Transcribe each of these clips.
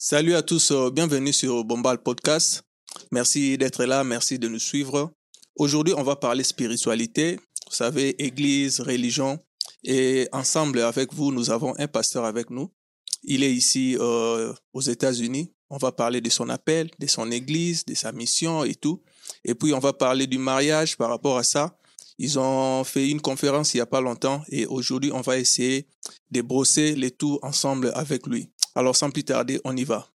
Salut à tous, euh, bienvenue sur Bombal Podcast. Merci d'être là, merci de nous suivre. Aujourd'hui, on va parler spiritualité, vous savez, église, religion. Et ensemble avec vous, nous avons un pasteur avec nous. Il est ici euh, aux États-Unis. On va parler de son appel, de son église, de sa mission et tout. Et puis, on va parler du mariage par rapport à ça. Ils ont fait une conférence il n'y a pas longtemps et aujourd'hui, on va essayer de brosser les tout ensemble avec lui. Alors, sans plus tarder, on y va.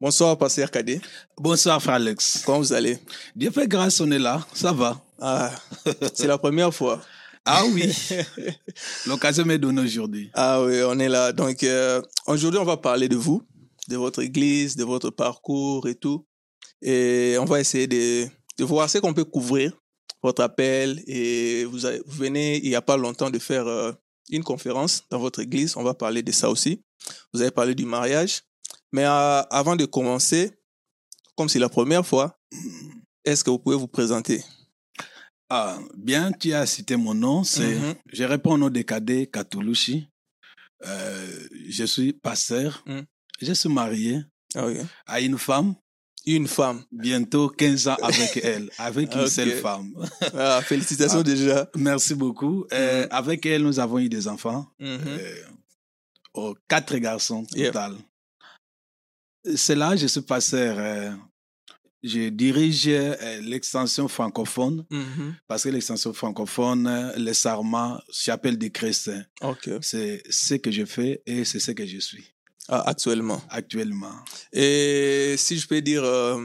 Bonsoir, Pasteur Kadé. Bonsoir, frère Alex. Comment vous allez? Dieu fait grâce, on est là. Ça va. Ah, c'est la première fois. Ah oui. L'occasion m'est donnée aujourd'hui. Ah oui, on est là. Donc, euh, aujourd'hui, on va parler de vous, de votre église, de votre parcours et tout. Et on va essayer de, de voir ce qu'on peut couvrir, votre appel. Et vous, avez- vous venez, il n'y a pas longtemps, de faire euh, une conférence dans votre église. On va parler de ça aussi. Vous avez parlé du mariage. Mais euh, avant de commencer, comme c'est la première fois, est-ce que vous pouvez vous présenter? Ah, bien, tu as cité mon nom. C'est, Mhm. Je réponds au nom de Kadé Katulushi. Euh, je suis pasteur. Mhm. Je suis marié Ah à une femme. Une femme. Bientôt 15 ans avec elle, avec une seule femme. Ah, félicitations Ah. déjà. Merci beaucoup. Euh, Mhm. Avec elle, nous avons eu des enfants. Mhm. Euh, oh, quatre garçons Yep. total. C'est là, je suis pasteur. Je dirige euh, l'extension francophone Mhm. parce que l'extension francophone, euh, les sarments, chapelle des chrétiens. Ok. C'est ce que je fais et c'est ce que je suis Ah, actuellement. actuellement. Et si je peux dire, euh,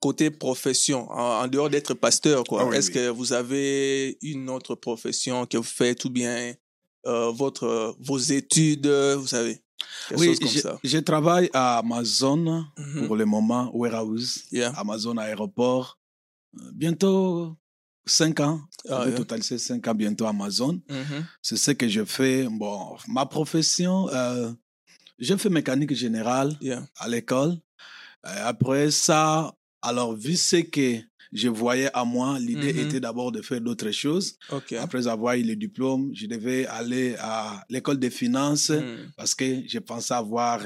côté profession, en, en dehors d'être pasteur, quoi, Ah oui, est-ce oui. que vous avez une autre profession que vous faites ou bien euh, votre, vos études, vous savez, quelque oui, comme je, ça? je travaille à Amazon Mhm. pour le moment, warehouse, Yeah. Amazon aéroport. Euh, Bientôt cinq ans. Ah, yeah. total, c'est cinq ans bientôt Amazon. Mhm. C'est ce que je fais. Bon, ma profession, euh, je fais mécanique générale Yeah. à l'école. Euh, après ça, alors, vu ce que je voyais à moi, l'idée Mhm. était d'abord de faire d'autres choses. Après avoir eu le diplôme, je devais aller à l'école des finances Mhm. parce que je pensais avoir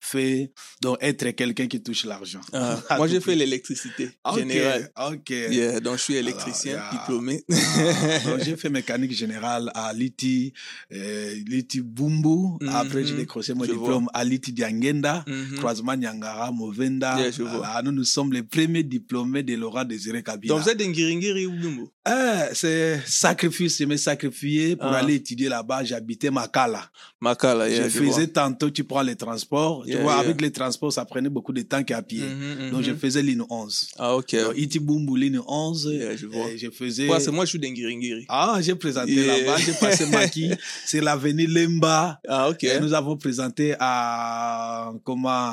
fait, donc être quelqu'un qui touche l'argent. Ah, moi, j'ai fait l'électricité Ok, générale. ok. Yeah, donc, je suis électricien yeah. diplômé. Ah, donc, j'ai fait mécanique générale à Liti, euh, Liti Bumbu. Mhm, Après, j'ai décroché mon je diplôme à Liti Diangenda, Mhm. croisement Nyangara, Movenda. Yeah, je vois. Voilà, nous, nous sommes les premiers diplômés de Laurent Désiré Kabila. Donc, vous êtes d'Ngiringiri ou Bumbu? Eh, c'est sacrifice, je me sacrifié pour Ah. aller étudier là-bas. J'habitais Makala. Makala, yeah, je faisais tantôt, tu prends les transports. Yeah, tu vois, yeah. avec les transports, ça prenait beaucoup de temps qu'à pied. Mhm, Donc, je faisais ligne 11. Ah, ok. Donc, Iti Bumbu, ligne 11. Yeah, je vois. et je faisais. Ouais, c'est moi, je suis d'Ngiringiri. Ah, j'ai présenté là-bas, j'ai passé Maki, c'est l'avenue Lemba. Ah, ok. Et nous avons présenté à, comment,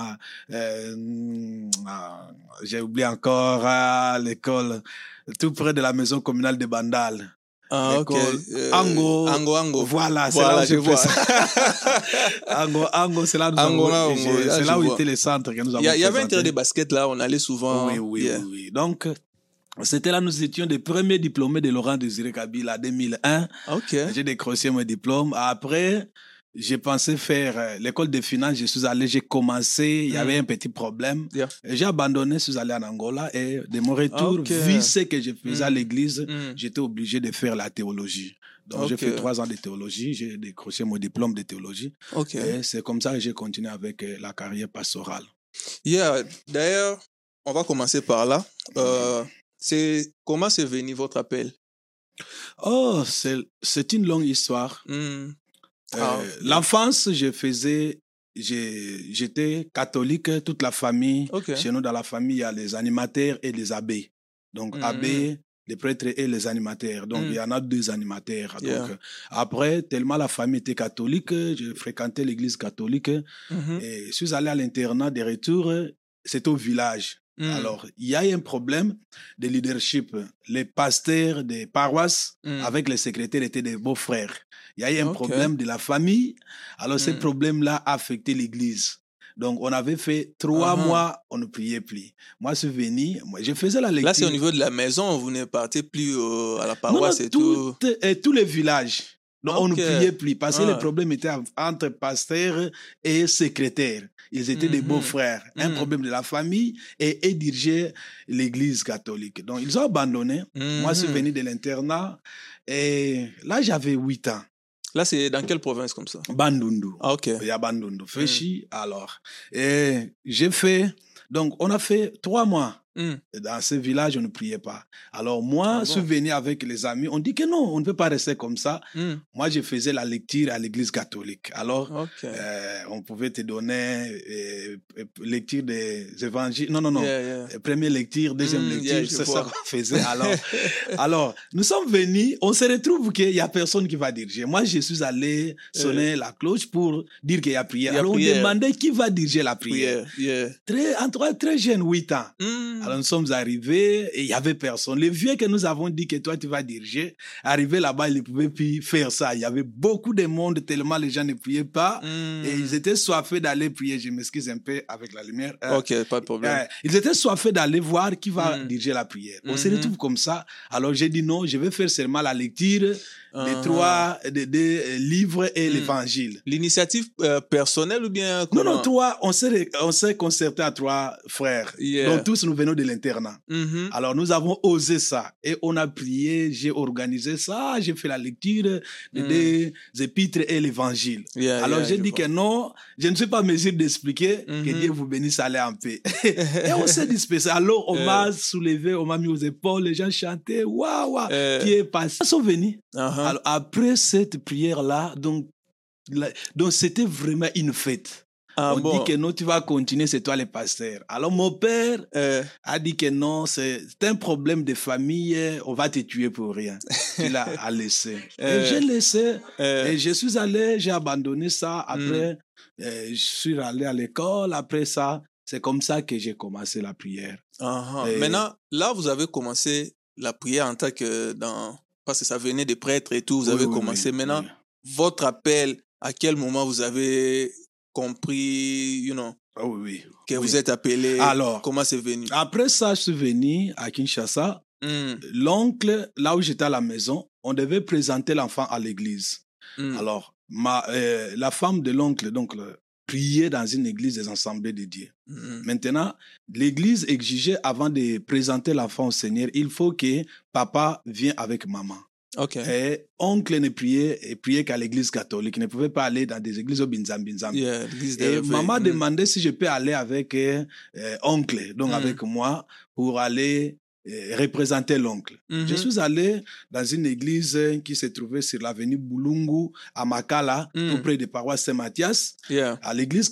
euh, ah, j'ai oublié encore, à l'école, tout près de la maison communale de Bandal. Ah, ok. Euh, Ango. Ango, Ango. Voilà, c'est Voilà, là où je vois. Ango, Ango, c'est là où nous Ango, avons- c'est là où vois. était le centre que nous avons Il y, avait un terrain de basket là, on allait souvent. Oui, oui, Yeah. oui, oui. Donc, c'était là, nous étions des premiers diplômés de Laurent Désiré Kabila en 2001. Ok. J'ai décroché mon diplôme. Après, j'ai pensé faire euh, l'école de finance. Je suis allé, j'ai commencé. Il y Mm. avait un petit problème. Yeah. J'ai abandonné, je suis allé en Angola. Et de mon retour, vu ce que je faisais à Mm. l'église, Mm. j'étais obligé de faire la théologie. Donc, j'ai Ok. fait trois ans de théologie. J'ai décroché mon diplôme de théologie. Et c'est comme ça que j'ai continué avec euh, la carrière pastorale. Yeah. D'ailleurs, on va commencer par là. Euh, c'est comment c'est venu votre appel? Oh, c'est c'est une longue histoire. Euh, Ah, L'enfance, je faisais, j'étais catholique, toute la famille. Ok. Chez nous, dans la famille, il y a les animateurs et les abbés. Donc, Mhm. abbés, les prêtres et les animateurs. Donc, Mhm. il y en a deux animateurs. Yeah. Donc, après, tellement la famille était catholique, je fréquentais l'église catholique Mhm. et je suis allé à l'internat de retour. C'était au village. Hmm. Alors, il y a eu un problème de leadership. Les pasteurs des paroisses avec les secrétaires étaient des beaux-frères. Il y a eu un problème de la famille. Alors, ce Mm. problème-là a affecté l'Église. Donc, on avait fait trois Uh-huh. mois, on ne priait plus. Moi, je suis venu, moi, je faisais la lecture. Là, c'est au niveau de la maison, vous ne partez plus euh, à la Non, non, paroisse et tout. tout, euh, tous les villages. Donc, on ne priait plus parce que Ah. le problème était entre pasteurs et secrétaires. Ils étaient des Mhm. beaux-frères. Un Mhm. problème de la famille et, et dirigeaient l'église catholique. Donc, ils ont abandonné. Moi, je suis Mhm. venu de l'internat et là, j'avais 8 ans. Là, c'est dans quelle province comme ça? Bandundu. Ah, ok. Il y a Bandundu. Féchi, alors. Et j'ai fait, donc, on a fait trois mois. Hmm. Dans ce village, on ne priait pas. Alors moi, Ah je suis bon? venu avec les amis. On dit que non, on ne peut pas rester comme ça. Hmm. Moi, je faisais la lecture à l'église catholique. Alors, euh, on pouvait te donner euh, euh, lecture des évangiles. Non, non, non. Yeah, yeah. Première lecture, deuxième Mm, lecture, yeah, c'est ça qu'on faisait. Alors, alors, nous sommes venus, on se retrouve qu'il n'y a personne qui va diriger. Moi, je suis allé sonner la cloche pour dire qu'il y a prière. Il y a Alors, prière. on demandait qui va diriger la prière. Très, en très jeune, 8 ans. Hmm. Alors nous sommes arrivés et il y avait personne. Les vieux que nous avons dit que toi tu vas diriger, arrivé là-bas, ils ne pouvaient plus faire ça. Il y avait beaucoup de monde tellement les gens ne priaient pas Hmm. et ils étaient soifés d'aller prier. Je m'excuse un peu avec la lumière. Euh, Ok, pas de problème. euh, ils étaient soifés d'aller voir qui va Mm. diriger la prière. On se Mhm. retrouve comme ça. Alors j'ai dit non, je vais faire seulement la lecture des Ah. trois des, des, euh, livres et l'évangile. L'initiative euh, personnelle ou bien Non, non, toi, on s'est, on s'est concerté à trois frères. Yeah. Donc tous nous venons de l'internat. Mhm. Alors nous avons osé ça et on a prié, j'ai organisé ça, j'ai fait la lecture des Mm. des épîtres et l'évangile. Yeah, Alors yeah, j'ai dit vois. que non, je ne suis pas en mesure d'expliquer que Mhm. Dieu vous bénisse, allez en paix. et on s'est dispersé. Alors on m'a soulevé, on m'a mis aux épaules, les gens chantaient, waouh, waouh, qui est passé. Ils sont venus. Uh-huh. Alors après cette prière-là, donc, donc c'était vraiment une fête. Ah, on bon. dit que non, tu vas continuer, c'est toi le pasteur. Alors mon père, Euh, a dit que non, c'est un problème de famille, on va te tuer pour rien. Il a, a laissé. Euh. J'ai laissé, euh, et je suis allé, j'ai abandonné ça. Après, euh, je suis allé à l'école. Après ça, c'est comme ça que j'ai commencé la prière. Et- Maintenant, là, vous avez commencé la prière en tant que dans. Parce que ça venait des prêtres et tout, vous avez Oui, commencé. oui, Maintenant, votre appel, à quel moment vous avez compris, you know, Ah oui, oui. que Oui. vous êtes appelé Alors, Comment c'est venu? après ça, je suis venu à Kinshasa. Hmm, L'oncle, là où j'étais à la maison, on devait présenter l'enfant à l'église. hmm. Alors, ma, euh, la femme de l'oncle, donc, le- priait dans une église des assemblées de Dieu. Hmm. Maintenant, l'Église exigeait avant de présenter l'enfant au Seigneur, il faut que papa vienne avec maman. Ok. Et oncle ne priait, et priait qu'à l'Église catholique, il ne pouvait pas aller dans des églises au Binzam Binzam. Yeah, Et maman Hmm. demandait si je peux aller avec euh, oncle, donc Mm. avec moi, pour aller euh, représenter l'oncle. Mhm. Je suis allé dans une église qui se trouvait sur l'avenue Boulungu à Makala, Mm. tout près de paroisse Saint-Mathias. Yeah. À l'église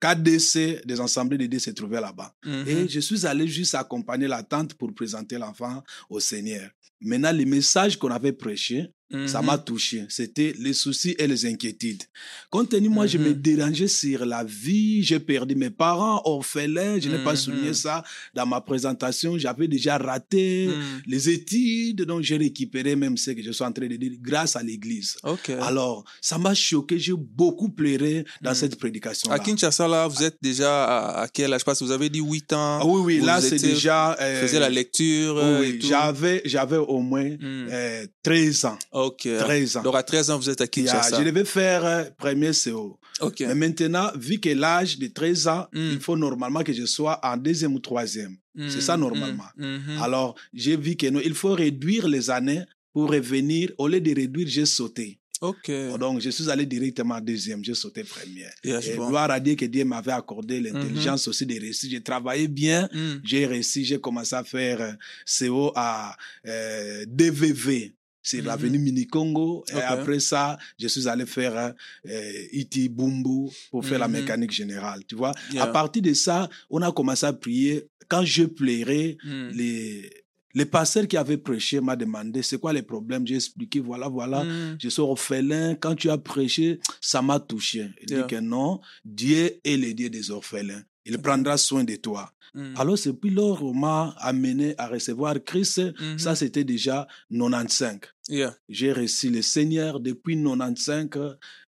KDC des assemblées de Dieu se trouvait là-bas. Mhm. Et je suis allé juste accompagner la tante pour présenter l'enfant au Seigneur. Maintenant, le message qu'on avait prêché, ça m'a touché. C'était les soucis et les inquiétudes. Compte tenu, moi, je me Mhm. dérangeais sur la vie. J'ai perdu mes parents, orphelins. Je n'ai pas Mhm. souligné ça dans ma présentation. J'avais déjà raté Mhm. les études. Donc, j'ai récupéré même ce que je suis en train de dire grâce à l'église. Alors, ça m'a choqué. J'ai beaucoup pleuré dans Mhm. cette prédication. À Kinshasa, là, vous êtes déjà à, quel âge? Parce que vous avez dit 8 ans. Ah oui, oui, Vous là, c'est déjà. Euh, faisiez la lecture. oui, euh, oui, j'avais, j'avais au moins Hmm. euh, 13 ans. Ok. 13 ans. Donc à 13 ans, vous êtes à Kinshasa. je devais faire euh, premier CO. Ok. Mais maintenant, vu que l'âge de 13 ans, Mm. il faut normalement que je sois en deuxième ou troisième. C'est ça Mm, normalement. mm, mhm. Alors, j'ai vu que non, il faut réduire les années pour revenir. Au lieu de réduire, j'ai sauté. Ok. Donc, je suis allé directement en deuxième, j'ai sauté première. Je Et vois. gloire à Dieu que Dieu m'avait accordé l'intelligence aussi de réussir. J'ai travaillé bien, Mm. j'ai réussi, j'ai commencé à faire CO à euh, DVV. C'est Mhm. l'avenue Mini-Congo. Et après ça, je suis allé faire euh, Iti Bumbu pour faire la Mhm. mécanique générale. Tu vois, Yeah. à partir de ça, on a commencé à prier. Quand je plairais, Mm. les, les pasteurs qui avaient prêché m'ont demandé c'est quoi les problèmes? J'ai expliqué, voilà, voilà. Mm. Je suis orphelin. Quand tu as prêché, ça m'a touché. Il Yeah. dit que non, Dieu est le Dieu des orphelins. Il prendra soin de toi. Mm. Alors, c'est puis lors on m'a amené à recevoir Christ. Ça, c'était déjà 95. Yeah. J'ai reçu le Seigneur depuis 95.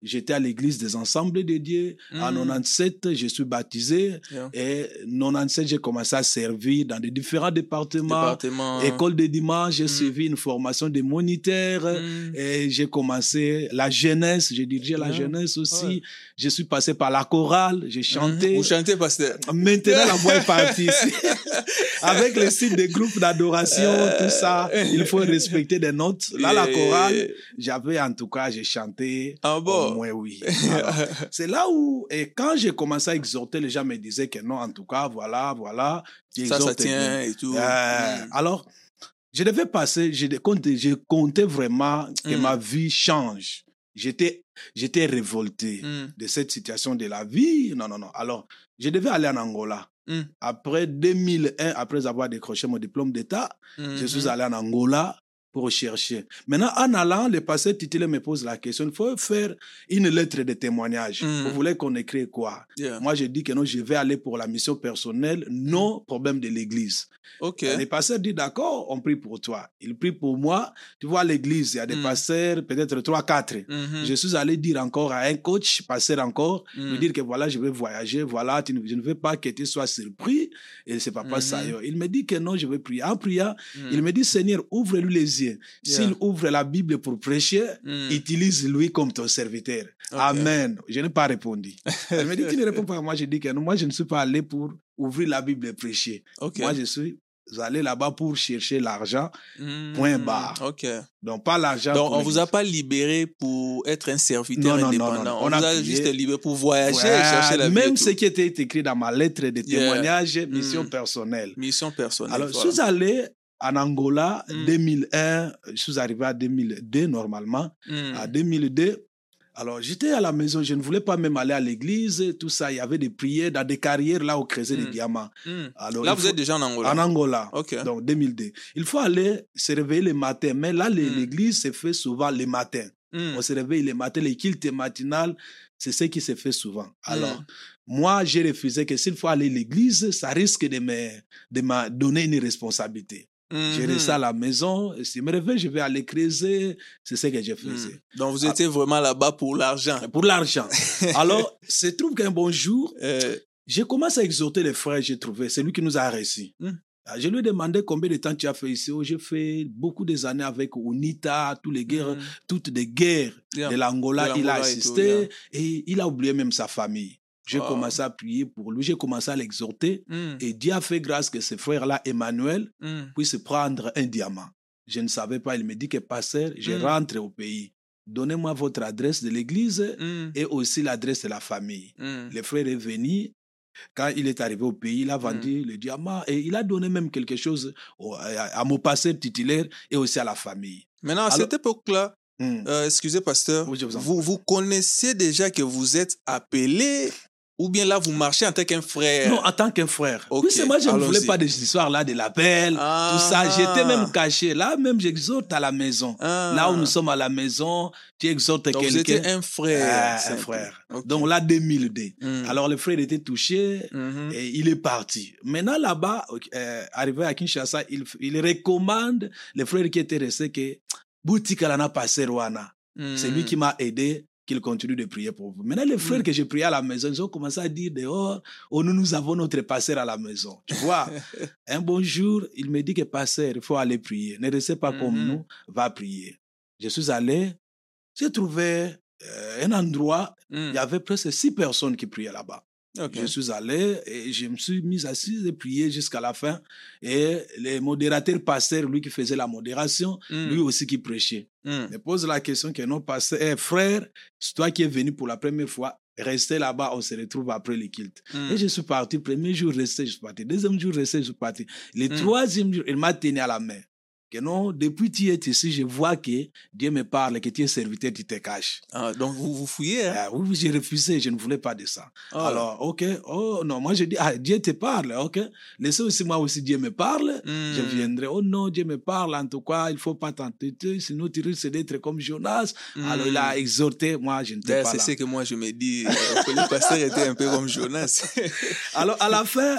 J'étais à l'église des ensembles de Dieu. En Mm. 97, je suis baptisé. Yeah. Et 97, j'ai commencé à servir dans des différents départements. Département. École de dimanche, j'ai Mm. suivi une formation de moniteur. Et j'ai commencé la jeunesse, j'ai dirigé la jeunesse aussi. Ouais. Je suis passé par la chorale, j'ai chanté. Vous chantez, pasteur. Maintenant, la voix est Avec le site des groupes d'adoration, tout ça, il faut respecter des notes. Là, la chorale, j'avais en tout cas, j'ai chanté. Ah Au bon? moins, oui. C'est là où, et quand j'ai commencé à exhorter, les gens me disaient que non, en tout cas, voilà, voilà. Ça, ça tient et tout. Euh, Mm. Alors, je devais passer, je comptais, je comptais vraiment que Mm. ma vie change. J'étais, j'étais révolté Mm. de cette situation de la vie. Non, non, non. Alors, je devais aller en Angola. Mm. Après 2001, après avoir décroché mon diplôme d'État, je suis Mhm. allé en Angola pour chercher. Maintenant, en allant, le pasteur titulaire me pose la question, il faut faire une lettre de témoignage. Mm. Vous voulez qu'on écrit quoi? Yeah. Moi, je dis que non, je vais aller pour la mission personnelle, non problème de l'Église. OK. Le pasteur dit d'accord, on prie pour toi. Il prie pour moi. Tu vois, l'église, il y a des Mm. pasteurs, peut-être trois, quatre. Mhm. Je suis allé dire encore à un coach, pasteur encore, Mm. lui dire que voilà, je vais voyager, voilà, tu ne- je ne veux pas que tu sois surpris. Et c'est papa Mhm. ça. Il me dit que non, je vais prier. En priant, Mm. il me dit, Seigneur, ouvre-lui les yeux. Yeah. S'il ouvre la Bible pour prêcher, Mm. utilise-lui comme ton serviteur. Amen. Je n'ai pas répondu. Il me dit, tu ne réponds pas. Moi, je dis que non, moi, je ne suis pas allé pour ouvrir la Bible et prêcher. OK. Moi, je suis allé là-bas pour chercher l'argent. Mm. point barre. OK. Donc, pas l'argent. Donc, on vous a pas libéré pour être un serviteur Non, non, non, indépendant. non. On, On a vous a juste libéré pour voyager Ouais, et chercher la Même ce qui était écrit dans ma lettre de Yeah. témoignage, mission Mm. personnelle. Mission personnelle. Alors, je voilà. suis allé en Angola, Mm. 2001, je suis arrivé à 2002 normalement. Mm. À 2002, alors j'étais à la maison, je ne voulais pas même aller à l'église, tout ça. Il y avait des prières dans des carrières là où creusaient Mm. des diamants. Mm. Alors, Là, vous faut- êtes déjà en Angola. En Angola. Donc 2002. Il faut aller se réveiller le matin. Mais là, Mm. l'église se fait souvent le matin. Mm. On se réveille le matin, les cultes matinales, c'est ce qui se fait souvent. Alors, Mm. moi, j'ai refusé que s'il faut aller à l'église, ça risque de me, de me donner une responsabilité. J'ai Mhm. resté à la maison, et si je me réveille, je vais aller creuser, c'est ce que je faisais. Mm. Donc, vous étiez vraiment là-bas pour l'argent. Pour l'argent. Alors, se trouve qu'un bon jour, Euh, j'ai commencé à exhorter les frères, j'ai trouvé, c'est lui qui nous a reçus. Mm. Ah, Je lui ai demandé combien de temps tu as fait ici. Oh, j'ai fait beaucoup des années avec UNITA, toutes les guerres, mm. toutes les guerres Yeah. de l'Angola. Il a et tout, assisté yeah. et il a oublié même sa famille. J'ai Wow. commencé à prier pour lui, j'ai commencé à l'exhorter. Mm. Et Dieu a fait grâce que ce frère-là, Emmanuel, Mm. puisse prendre un diamant. Je ne savais pas. Il me dit que, pasteur, je Mm. rentre au pays. Donnez-moi votre adresse de l'église et aussi l'adresse de la famille. Le frère est venu. Quand il est arrivé au pays, il a vendu le diamant et il a donné même quelque chose au- à, à mon pasteur titulaire et aussi à la famille. Maintenant, à cette époque-là, Hmm. euh, excusez, pasteur, Oui, vous vous, vous connaissiez déjà que vous êtes appelé ou bien là, vous marchez en tant qu'un frère Non, en tant qu'un frère. Ok, oui, c'est moi, je ne voulais pas des histoires là de l'appel, Ah. tout ça. J'étais même caché. Là, même j'exhorte à la maison. Ah. Là où nous sommes à la maison, tu exhortes Donc, vous quelqu'un. étiez un frère. Ah, un frère. Donc là, 2002. Mm. Alors le frère était touché Mhm. et il est parti. Maintenant là-bas, euh, arrivé à Kinshasa, il, il recommande le frère qui était resté que boutique à la passé Rwanda. Mm. C'est lui qui m'a aidé qu'il continue de prier pour vous. Maintenant, les frères Mm. que j'ai prié à la maison, ils ont commencé à dire dehors, oh, nous, nous avons notre pasteur à la maison. Tu vois, un bon jour, il me dit que pasteur, il faut aller prier. Ne restez pas comme Mhm. nous, va prier. Je suis allé, j'ai trouvé euh, un endroit, Mm. il y avait presque six personnes qui priaient là-bas. Je suis allé et je me suis mis assis et prié jusqu'à la fin. Et le modérateur pasteur, lui qui faisait la modération, Mm. lui aussi qui prêchait. Mm. Me pose la question que non, pasteur, Eh, frère, c'est toi qui es venu pour la première fois, restez là-bas, on se retrouve après le culte. Mm. Et je suis parti, premier jour resté, je suis parti. Deuxième jour resté, je suis parti. Le Mm. troisième jour, il m'a tenu à la main. Que non, depuis que tu es ici, je vois que Dieu me parle, que tu es serviteur, tu te caches. Ah, donc, vous vous fouillez. Hein? Ah, oui, j'ai refusé, je ne voulais pas de ça. Oh. Alors, ok, oh non, moi je dis, ah, Dieu te parle, ok? Laissez aussi moi aussi Dieu me parle, Mm. je viendrai. Oh non, Dieu me parle, en tout cas, il faut pas t'entêter, sinon tu risques d'être comme Jonas. Mm. Alors il a exhorté, moi je n'étais D'ailleurs, pas c'est ce que moi je me dis. le pasteur était un peu comme Jonas. Alors à la fin,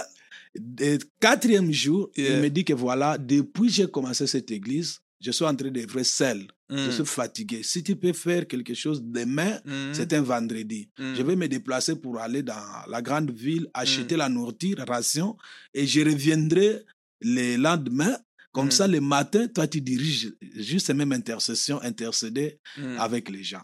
du quatrième jour, Yeah. il me dit que voilà, depuis que j'ai commencé cette église, je suis en train d'œuvrer seul. Je Mm. suis fatigué. Si tu peux faire quelque chose demain, Mhm. c'est un vendredi. Mm. Je vais me déplacer pour aller dans la grande ville, acheter la nourriture, ration, et je reviendrai le lendemain. Comme Mm. ça, le matin, toi, tu diriges juste ces mêmes intercessions, intercéder Mm. avec les gens.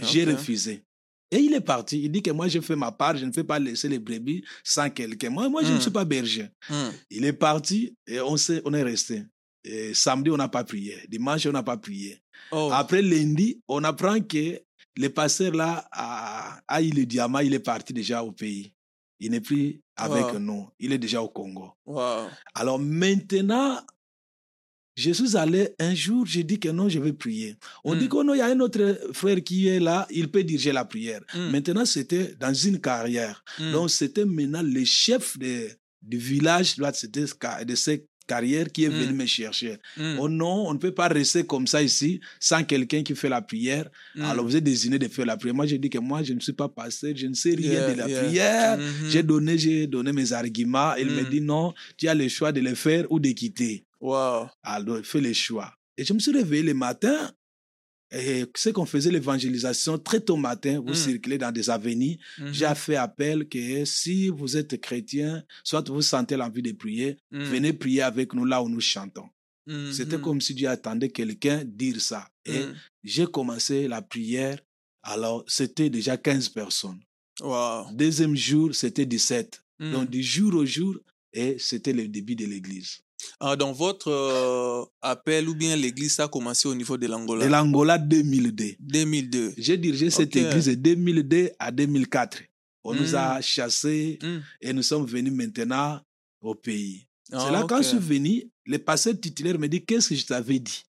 J'ai refusé. Et il est parti. Il dit que moi, je fais ma part, je ne fais pas laisser les brebis sans quelqu'un. Moi, moi je ne Mm. suis pas berger. Mm. Il est parti et on, s'est- on est resté. Et samedi, on n'a pas prié. Dimanche, on n'a pas prié. Oh. Après lundi, on apprend que le pasteur là a, a eu le diamant, il est parti déjà au pays. Il n'est plus avec Wow. nous. Il est déjà au Congo. Wow. Alors maintenant, je suis allé un jour, j'ai dit que non, je vais prier. On Mm. dit que non, il y a un autre frère qui est là, il peut diriger la prière. Mm. Maintenant, c'était dans une carrière. Mm. Donc, c'était maintenant le chef de, du village là, de cette carrière qui est venu me chercher. Oh non, on ne peut pas rester comme ça ici sans quelqu'un qui fait la prière. Alors vous êtes désigné de faire la prière. Moi, j'ai dit que moi, je ne suis pas pasteur, je ne sais rien Yeah, de la yeah. prière. J'ai donné, j'ai donné mes arguments. Il me dit non, tu as le choix de le faire ou de quitter. Wow. Alors, fais le choix. Et je me suis réveillé le matin. Et c'est qu'on faisait l'évangélisation très tôt matin. Vous Mm. circulez dans des avenues. Mhm. J'ai fait appel que si vous êtes chrétien, soit vous sentez l'envie de prier, Mm. venez prier avec nous là où nous chantons. C'était comme si Dieu attendait quelqu'un dire ça. Et Mm. j'ai commencé la prière. Alors, c'était déjà 15 personnes. Wow. Deuxième jour, c'était 17. Mm. Donc, du jour au jour, et c'était le début de l'église. Ah, dans votre euh, appel ou bien l'église, ça a commencé au niveau de l'Angola? De l'Angola 2002. 2002. J'ai dirigé cette église de 2002 à 2004. On nous a chassés Mm. et nous sommes venus maintenant au pays. Ah, C'est là, quand ok. je suis venu, le pasteur titulaire me dit Qu'est-ce que je t'avais dit?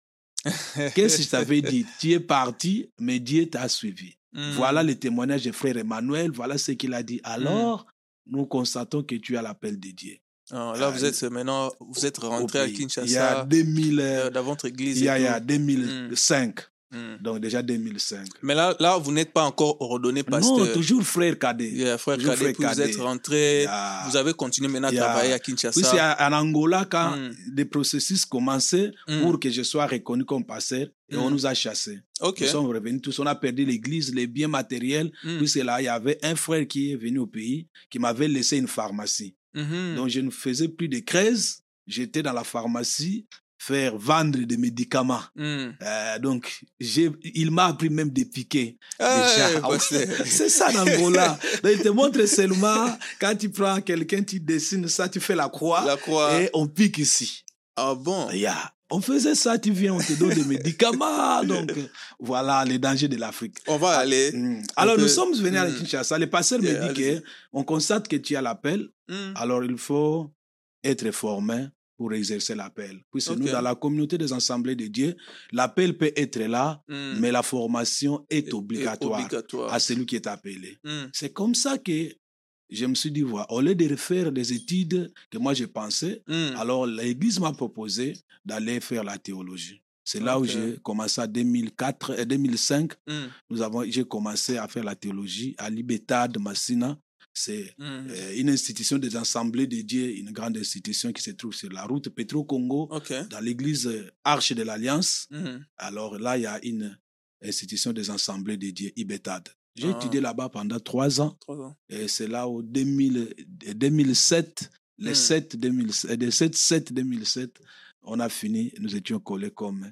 Qu'est-ce que je t'avais dit? Tu es parti, mais Dieu t'a suivi. Voilà le témoignage de frère Emmanuel, voilà ce qu'il a dit. Alors, nous constatons que tu as l'appel de Dieu. Ah, là, vous Ah, êtes maintenant, vous êtes rentré à pays. Il y a Kinshasa, 2000, euh, dans votre église. il y a, il y a tout. 2005. Mm. Donc déjà 2005. Mais là, là, vous n'êtes pas encore ordonné Non, pasteur. toujours frère cadet. Frère toujours Cadet, frère vous cadet. êtes rentré, vous avez continué maintenant à travailler à Kinshasa. c'est à- en Angola quand Mm. les processus commençaient Mm. pour que je sois reconnu comme pasteur et on Mm. nous a chassés. Ok. Nous sommes revenus tous, on a perdu l'église, les biens matériels. Puis c'est là, il y avait un frère qui est venu au pays qui m'avait laissé une pharmacie. Mhm. Donc je ne faisais plus de craise. J'étais dans la pharmacie faire vendre des médicaments. Mm. Euh, donc j'ai, il m'a appris même des piquets. Déjà. ouais, bah, c'est- ça l'Angola. Il te montre seulement quand tu prends quelqu'un, tu dessines ça, tu fais la croix La croix. et on pique ici. Ah bon? Yeah. On faisait ça, tu viens, on te donne des médicaments. Donc, voilà les dangers de l'Afrique. On va aller. Mm. Alors, peut- nous sommes venus à Mm. Kinshasa. Le pasteur Yeah, me dit que on constate que tu as l'appel, Mm. alors il faut être formé pour exercer l'appel. Puisque nous, dans la communauté des assemblées de Dieu, l'appel peut être là, mais la formation est Et- et obligatoire obligatoire. à celui qui est appelé. C'est comme ça que je me suis dit, voilà, au lieu de refaire des études que moi je pensais, Mm. alors l'Église m'a proposé d'aller faire la théologie. C'est là où j'ai commencé en 2004, euh, 2005. Mm. Nous avons, j'ai commencé à faire la théologie à Libertad Massina. C'est Mm. euh, une institution des assemblées de Dieu, une grande institution qui se trouve sur la route Petro-Congo, dans l'église euh, Arche de l'Alliance. Mm. Alors là, il y a une institution des assemblées de Dieu, Ibetad. J'ai Ah. étudié là-bas pendant trois ans. Trois ans. Et c'est là au 2000, 2007, les Hmm. 7, 2007, des 7, 7, 2007, on a fini, nous étions collés comme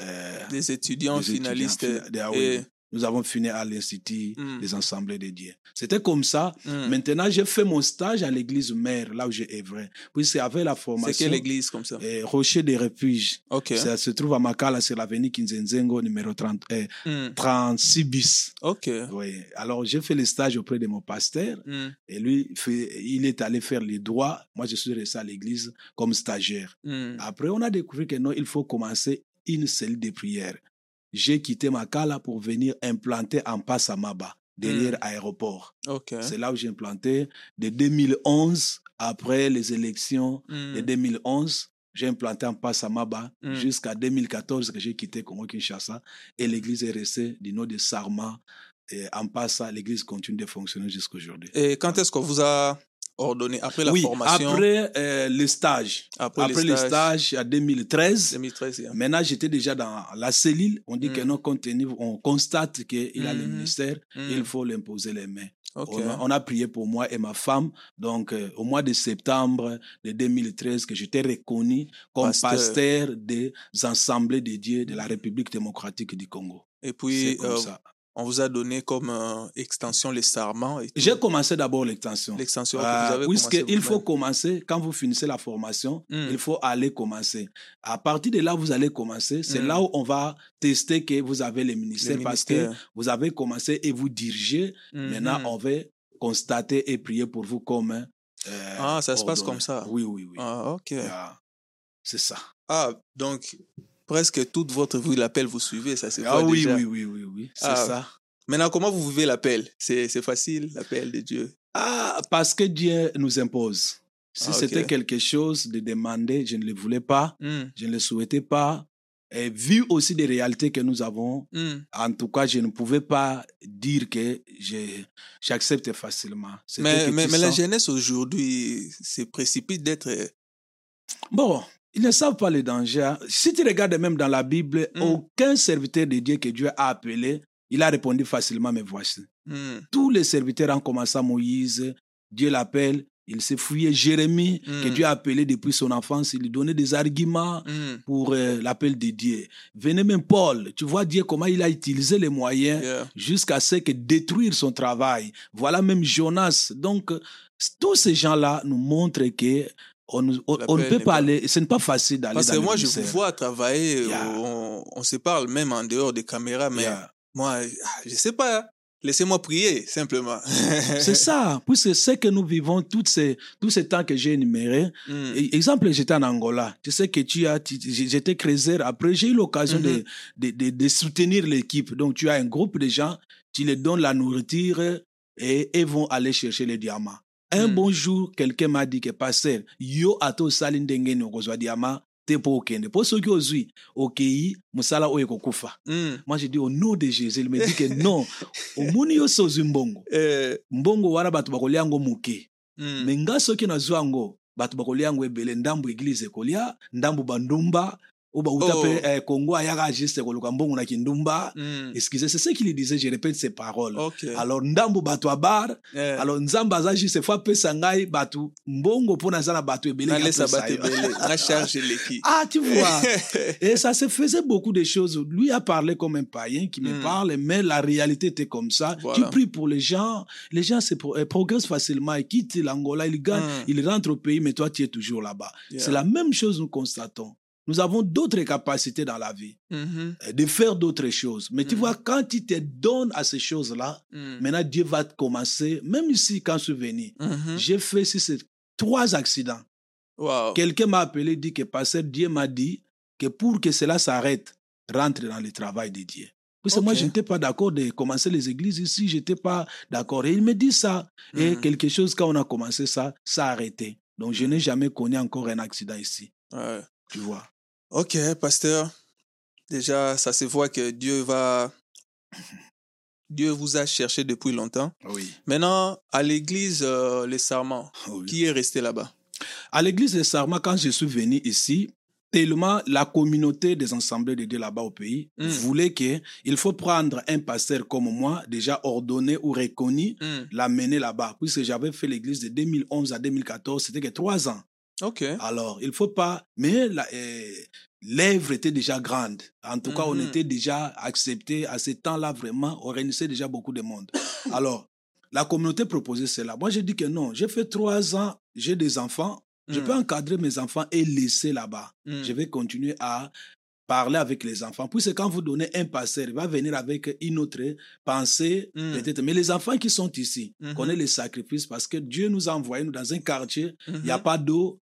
euh, Des étudiants des étudiants finalistes. oui, et-. Nous avons fini à l'Institut des Assemblées de Dieu. C'était comme ça. Mm. Maintenant, j'ai fait mon stage à l'église mère, là où j'ai œuvré. Puis c'est avec la C'est formation. quelle église comme ça? euh, Rocher des Refuges. Ok. Ça se trouve à Makala, c'est l'avenue Kinzenzengo, numéro 30, euh, Mm. 36 bis. Ok. Oui. Alors, j'ai fait le stage auprès de mon pasteur. Mm. Et lui, fait- il est allé faire les droits. Moi, je suis resté à l'église comme stagiaire. Mm. Après, on a découvert que non, il faut commencer une cellule de prière. J'ai quitté Makala pour venir implanter en Passamaba, derrière l'aéroport. Ok. C'est là où j'ai implanté de 2011, après les élections de 2011. J'ai implanté en Passamaba Mm. jusqu'à 2014 que j'ai quitté Congo Kinshasa et l'église est restée du nom de Sarma. Et en Passa, l'église continue de fonctionner jusqu'à aujourd'hui. Et quand est-ce qu'on vous a ordonné après la oui, formation après euh, le stage. Après, Après, le stage, en 2013. 2013 yeah. Maintenant, j'étais déjà dans la cellule. On dit que Mm. non, compte tenu, on constate qu'il a le ministère, Mm. il faut l'imposer les mains. On, a, on a prié pour moi et ma femme. Donc, euh, au mois de septembre de 2013, que j'étais reconnu comme Pasteur. pasteur, des assemblées de Dieu de la République démocratique du Congo. Et puis, comme euh, ça. On vous a donné comme euh, extension les sarments. J'ai commencé d'abord l'extension. L'extension que Euh, vous avez puisque il faut commencer, quand vous finissez la formation, Mm. il faut aller commencer. À partir de là, vous allez commencer. C'est Mm. là où on va tester que vous avez les ministères Les parce que vous avez commencé et vous dirigez. Mhm. Maintenant, on va constater et prier pour vous comme. euh, Ah, ça se passe comme ça. Oui, oui, oui. Ah, ok. Ah, C'est ça. Ah, donc, presque toute votre vie, l'appel, vous suivez, ça se Ah voit oui, déjà. oui, oui, oui, oui. C'est Ah. ça. Maintenant, comment vous vivez l'appel? C'est c'est facile, l'appel de Dieu? Ah, parce que Dieu nous impose. Si Ah, c'était quelque chose de demander, je ne le voulais pas, Hmm, je ne le souhaitais pas. Et vu aussi des réalités que nous avons, hmm. en tout cas, je ne pouvais pas dire que je- j'accepte facilement. C'était Mais, mais, mais la sens- jeunesse aujourd'hui se précipite d'être. Bon, ils ne savent pas le danger. Si tu regardes même dans la Bible, Mm. aucun serviteur de Dieu que Dieu a appelé, il a répondu facilement, mais voici. Hmm, Tous les serviteurs, en commençant Moïse, Dieu l'appelle, il s'est fouillé Jérémie, que Mm. Dieu a appelé depuis son enfance, il lui donnait des arguments hmm. pour euh, l'appel de Dieu. Venez même Paul, tu vois Dieu comment il a utilisé les moyens Yeah. jusqu'à ce que détruire son travail. Voilà même Jonas. Donc, tous ces gens-là nous montrent que on, nous- on- on ne peut pas aller, ce n'est pas facile d'aller Parce dans que moi, je vous vois travailler, Yeah. on, on se parle même en dehors des caméras, mais Yeah. moi, je sais pas. hein. Laissez-moi prier, simplement. C'est ça, puisque ce que nous vivons, tous ces, tous ces temps que j'ai énumérés, Hmm, E- Exemple, j'étais en Angola. Tu sais que tu as, j'étais creuser. Après, j'ai eu l'occasion Mhm. de, de, de, de soutenir l'équipe. Donc, tu as un groupe de gens, tu les donnes la nourriture et ils vont aller chercher les diamants. Un Mhm. bon jour, quelqu'un m'a dit que, pasteur, yo ato sali ndenge okozwa diamant, te po okende. Po soki ozwi, okei, musala oyo kokufa. hmm. Moi, j'ai dit au nom de Jésus. Il me dit que non. Omuni yo sozwi mbongo. Eh, Mbongo wana bato bakolia yango muke. hmm. me nga soki nazwa yango bato bakolia yango ebele ndambo eglize ekolia ndambo bandumba oyo bauta Oh. mpe eh, kongo ayaka juste koluka mbongo na kindumba Hmm. excusez c'est ce qu'il disait je répète ces paroles Ok. alors ndambo bato ya bar Eh, alors nzambe aza juste fo apesa ngai bato mbongo mpo naza na bato ebele ah tu vois et ça se faisait beaucoup de choses. Lui a parlé comme un païen qui me Mm. parle, mais la réalité était comme ça. Voilà. Tu pries pour les gens, les gens se pro- euh, progressent facilement, ils quittent l'Angola, ils gagnent, Mm. ils rentrent au pays, mais toi tu es toujours là-bas. Yeah. C'est la même chose nous constatons. Nous avons d'autres capacités dans la vie, Mhm, euh, de faire d'autres choses. Mais tu Mm. vois, quand tu te donnes à ces choses-là, hmm. maintenant Dieu va te commencer, même ici quand je suis venu, Mhm. j'ai fait si c'est trois accidents. Wow. Quelqu'un m'a appelé, dit que pasteur Dieu m'a dit que pour que cela s'arrête, rentre dans le travail de Dieu. Parce que moi, je n'étais pas d'accord de commencer les églises ici, je n'étais pas d'accord. Et il me dit ça. Et Mhm. quelque chose, quand on a commencé ça, ça a arrêté. Donc, je n'ai jamais connu encore un accident ici. Ouais. Tu vois. Ok, pasteur. Déjà, ça se voit que Dieu va. Dieu vous a cherché depuis longtemps. Oui. Maintenant, à l'église, euh, les serments, qui est resté là-bas? À l'église de Sarma, quand je suis venu ici, tellement la communauté des assemblées de Dieu là-bas au pays Mm. voulait que il faut prendre un pasteur comme moi, déjà ordonné ou reconnu, Hmm, l'amener là-bas. Puisque j'avais fait l'église de 2011 à 2014, c'était que trois ans. Ok. Alors, il faut pas. Mais la- euh, l'œuvre était déjà grande. En tout cas, on Mhm. était déjà accepté à ce temps-là, vraiment. On réunissait déjà beaucoup de monde. Alors, la communauté proposait cela. Moi, j'ai dit que non. J'ai fait trois ans, j'ai des enfants. Je peux encadrer mes enfants et laisser là-bas. Je vais continuer à parler avec les enfants. Puisque quand vous donnez un pasteur, il va venir avec une autre pensée, Mm. peut-être. Mais les enfants qui sont ici Mhm. connaissent les sacrifices parce que Dieu nous a envoyés nous, dans un quartier il n'y a Mhm. pas d'eau,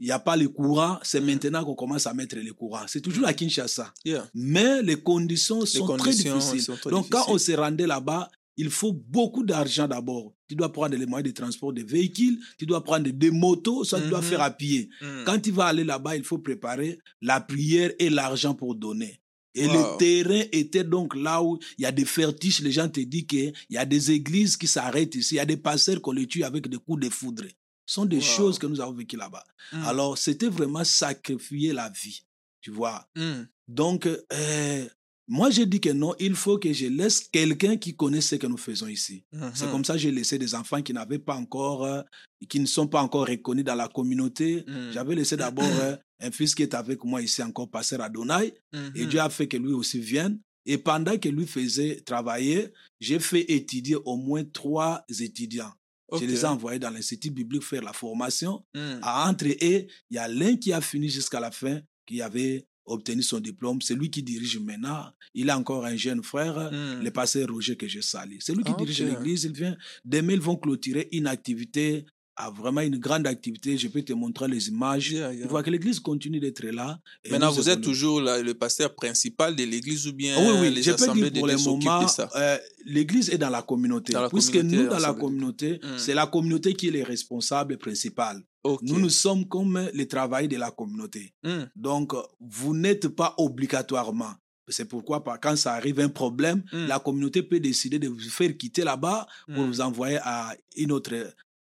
il n'y a pas le courant. C'est maintenant qu'on commence à mettre le courant. C'est toujours à Kinshasa. Yeah. Mais les conditions sont conditions très difficiles. sont très Donc, quand on se rendait là-bas, il faut beaucoup d'argent d'abord. Tu dois prendre les moyens de transport des véhicules, tu dois prendre des motos, soit tu dois Mhm. faire à pied. Hmm. Quand tu vas aller là-bas, il faut préparer la prière et l'argent pour donner. Et Wow. le terrain était donc là où il y a des fertiges. Les gens te disent qu'il y a des églises qui s'arrêtent ici. Il y a des pasteurs qu'on les tue avec des coups de foudre. Ce sont des Wow. choses que nous avons vécues là-bas. Mm. Alors, c'était vraiment sacrifier la vie. Tu vois. Mm. Donc, euh, moi, j'ai dit que non, il faut que je laisse quelqu'un qui connaît ce que nous faisons ici. C'est Mhm. comme ça que j'ai laissé des enfants qui n'avaient pas encore, euh, qui ne sont pas encore reconnus dans la communauté. Mm. J'avais laissé d'abord euh, un fils qui est avec moi ici encore, pasteur Adonai, et Mhm. Dieu a fait que lui aussi vienne. Et pendant que lui faisait travailler, j'ai fait étudier au moins trois étudiants. Je les ai envoyés dans l'Institut biblique faire la formation. Mm. À entre eux, il y a l'un qui a fini jusqu'à la fin, qui avait obtenu son diplôme. C'est lui qui dirige maintenant. Il a encore un jeune frère, Mm. le pasteur Roger que je salue. C'est lui qui Ah, dirige l'église. Il vient. Demain, ils vont clôturer une activité, ah, vraiment une grande activité. Je peux te montrer les images. Yeah, yeah. Tu vois que l'église continue d'être là. Et Maintenant, vous êtes toujours la- le pasteur principal de l'église ou bien Ah oui, oui, les je peux assemblées de pour le moment, de ça? euh, l'église est dans la communauté. Dans la Puisque communauté, nous, dans la communauté, Mm. c'est la communauté qui est le responsable principal. Nous, nous sommes comme les travailleurs de la communauté. Mm. Donc, vous n'êtes pas obligatoirement. C'est pourquoi, quand ça arrive un problème, Mm. la communauté peut décider de vous faire quitter là-bas pour Mm. vous envoyer à une autre,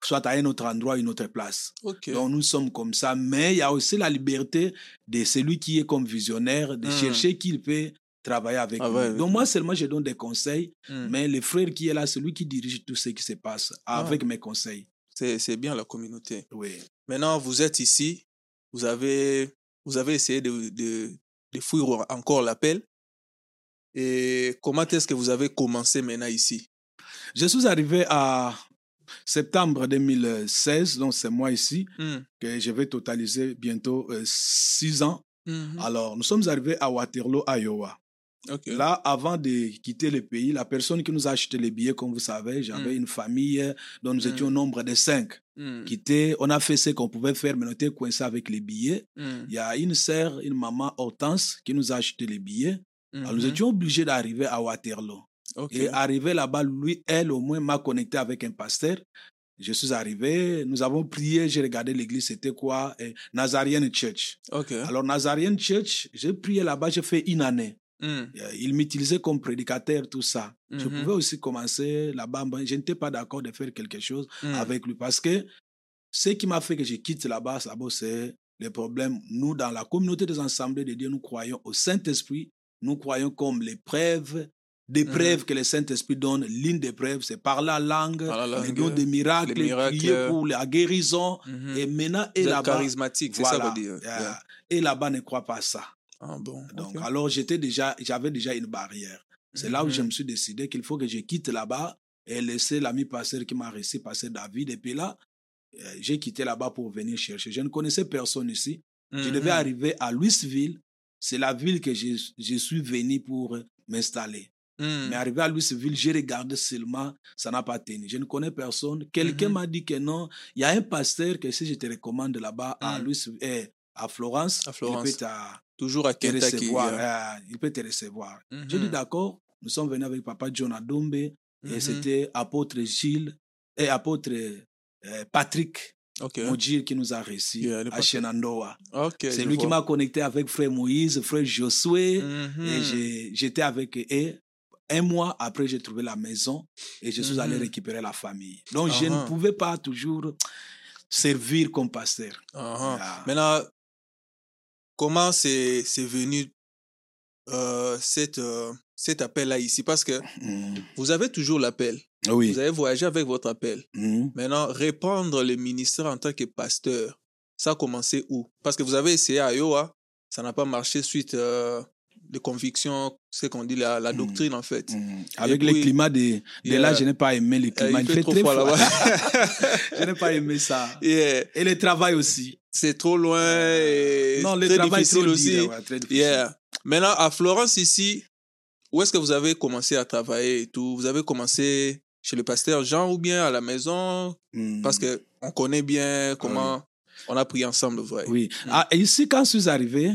soit à un autre endroit, une autre place. Donc, nous sommes comme ça. Mais il y a aussi la liberté de celui qui est comme visionnaire, de Mm. chercher qui il peut travailler avec Ah nous. ouais, avec Donc, moi seulement, je donne des conseils. Mm. Mais le frère qui est là, c'est lui qui dirige tout ce qui se passe Ah. avec mes conseils. C'est c'est bien la communauté. Oui. Maintenant, vous êtes ici, vous avez, vous avez essayé de, de, de fuir encore l'appel. Et comment est-ce que vous avez commencé maintenant ici? Je suis arrivé à septembre 2016, donc c'est moi ici, Mm. que je vais totaliser bientôt euh, six ans. Mhm. Alors, nous sommes arrivés à Waterloo, Iowa. Là, avant de quitter le pays, la personne qui nous a acheté les billets, comme vous savez, j'avais Mm. une famille dont nous étions au nombre de cinq. Qui étaient, on a fait ce qu'on pouvait faire, mais on était coincés avec les billets. Il y a une sœur, une maman Hortense, qui nous a acheté les billets. Alors, nous Mhm. étions obligés d'arriver à Waterloo. Et arrivé là-bas, lui, elle, au moins, m'a connecté avec un pasteur. Je suis arrivé, nous avons prié, j'ai regardé l'église, c'était quoi Eh, Nazarene Church. Alors, Nazarene Church, j'ai prié là-bas, j'ai fait une année. Mm. Euh, Il m'utilisait comme prédicateur, tout ça. Je Mhm. pouvais aussi commencer là-bas. mais Je n'étais pas d'accord de faire quelque chose Mm. avec lui parce que ce qui m'a fait que je quitte là-bas, c'est le problème. Nous, dans la communauté des assemblées de Dieu, nous croyons au Saint-Esprit. Nous croyons comme les preuves, des Mhm. preuves que le Saint-Esprit donne. L'une des preuves, c'est par la langue, Par la les langue, dons des miracles, les miracles. prier pour la guérison. Mhm. Et maintenant, et là-bas, charismatique, c'est ça voilà, dit. hein? euh, Yeah. et là-bas ne croit pas ça. Ah bon. Donc, alors, j'étais déjà, j'avais déjà une barrière. C'est là où je Mhm. me suis décidé qu'il faut que je quitte là-bas et laisser l'ami pasteur qui m'a reçu, pasteur David. Et puis là, euh, j'ai quitté là-bas pour venir chercher. Je ne connaissais personne ici. Je devais arriver à Louisville. C'est la ville que je, je suis venu pour m'installer. Mm. Mais arrivé à Louisville, j'ai regardé seulement, ça n'a pas tenu. Je ne connais personne. Quelqu'un Mhm. m'a dit que non. Il y a un pasteur que si je te recommande là-bas à Mm. Louisville, eh, à Florence, À Florence. il peut Toujours à te recevoir. euh, il peut te recevoir. J'ai dit d'accord. Nous sommes venus avec papa John Adombe et Mhm. c'était apôtre Gilles et apôtre euh, Patrick Ok. Mojir qui nous a reçus Yeah, à. Shenandoah. C'est lui qui m'a connecté avec frère Moïse, frère Josué. Et j'étais avec eux. Un mois après, j'ai trouvé la maison et je suis Mhm. allé récupérer la famille. Donc, je ne pouvais pas toujours servir comme pasteur. Yeah. ah. Maintenant, comment c'est venu euh, cette, euh, cet appel-là ici? Parce que Mm. vous avez toujours l'appel. Oui. Vous avez voyagé avec votre appel. Mm. Maintenant, répandre le ministère en tant que pasteur, ça a commencé où? Parce que vous avez essayé à Iowa, ça n'a pas marché suite euh, de conviction, c'est qu'on dit la, la Mm. doctrine en fait. Mm. Avec puis, le climat de, de yeah. là, je n'ai pas aimé le Euh, climat. il il fait fait trop froid là-bas. je n'ai pas aimé ça. Yeah. Et le travail aussi. C'est trop loin et non, le très travail est difficile trop aussi. dur, ouais, très difficile. Yeah. Maintenant, à Florence, ici, où est-ce que vous avez commencé à travailler et tout? Vous avez commencé chez le pasteur Jean ou bien à la maison? Mm. Parce que on connaît bien comment on a pris ensemble, vrai. Oui. Mm. Ah, et ici, quand je suis arrivé,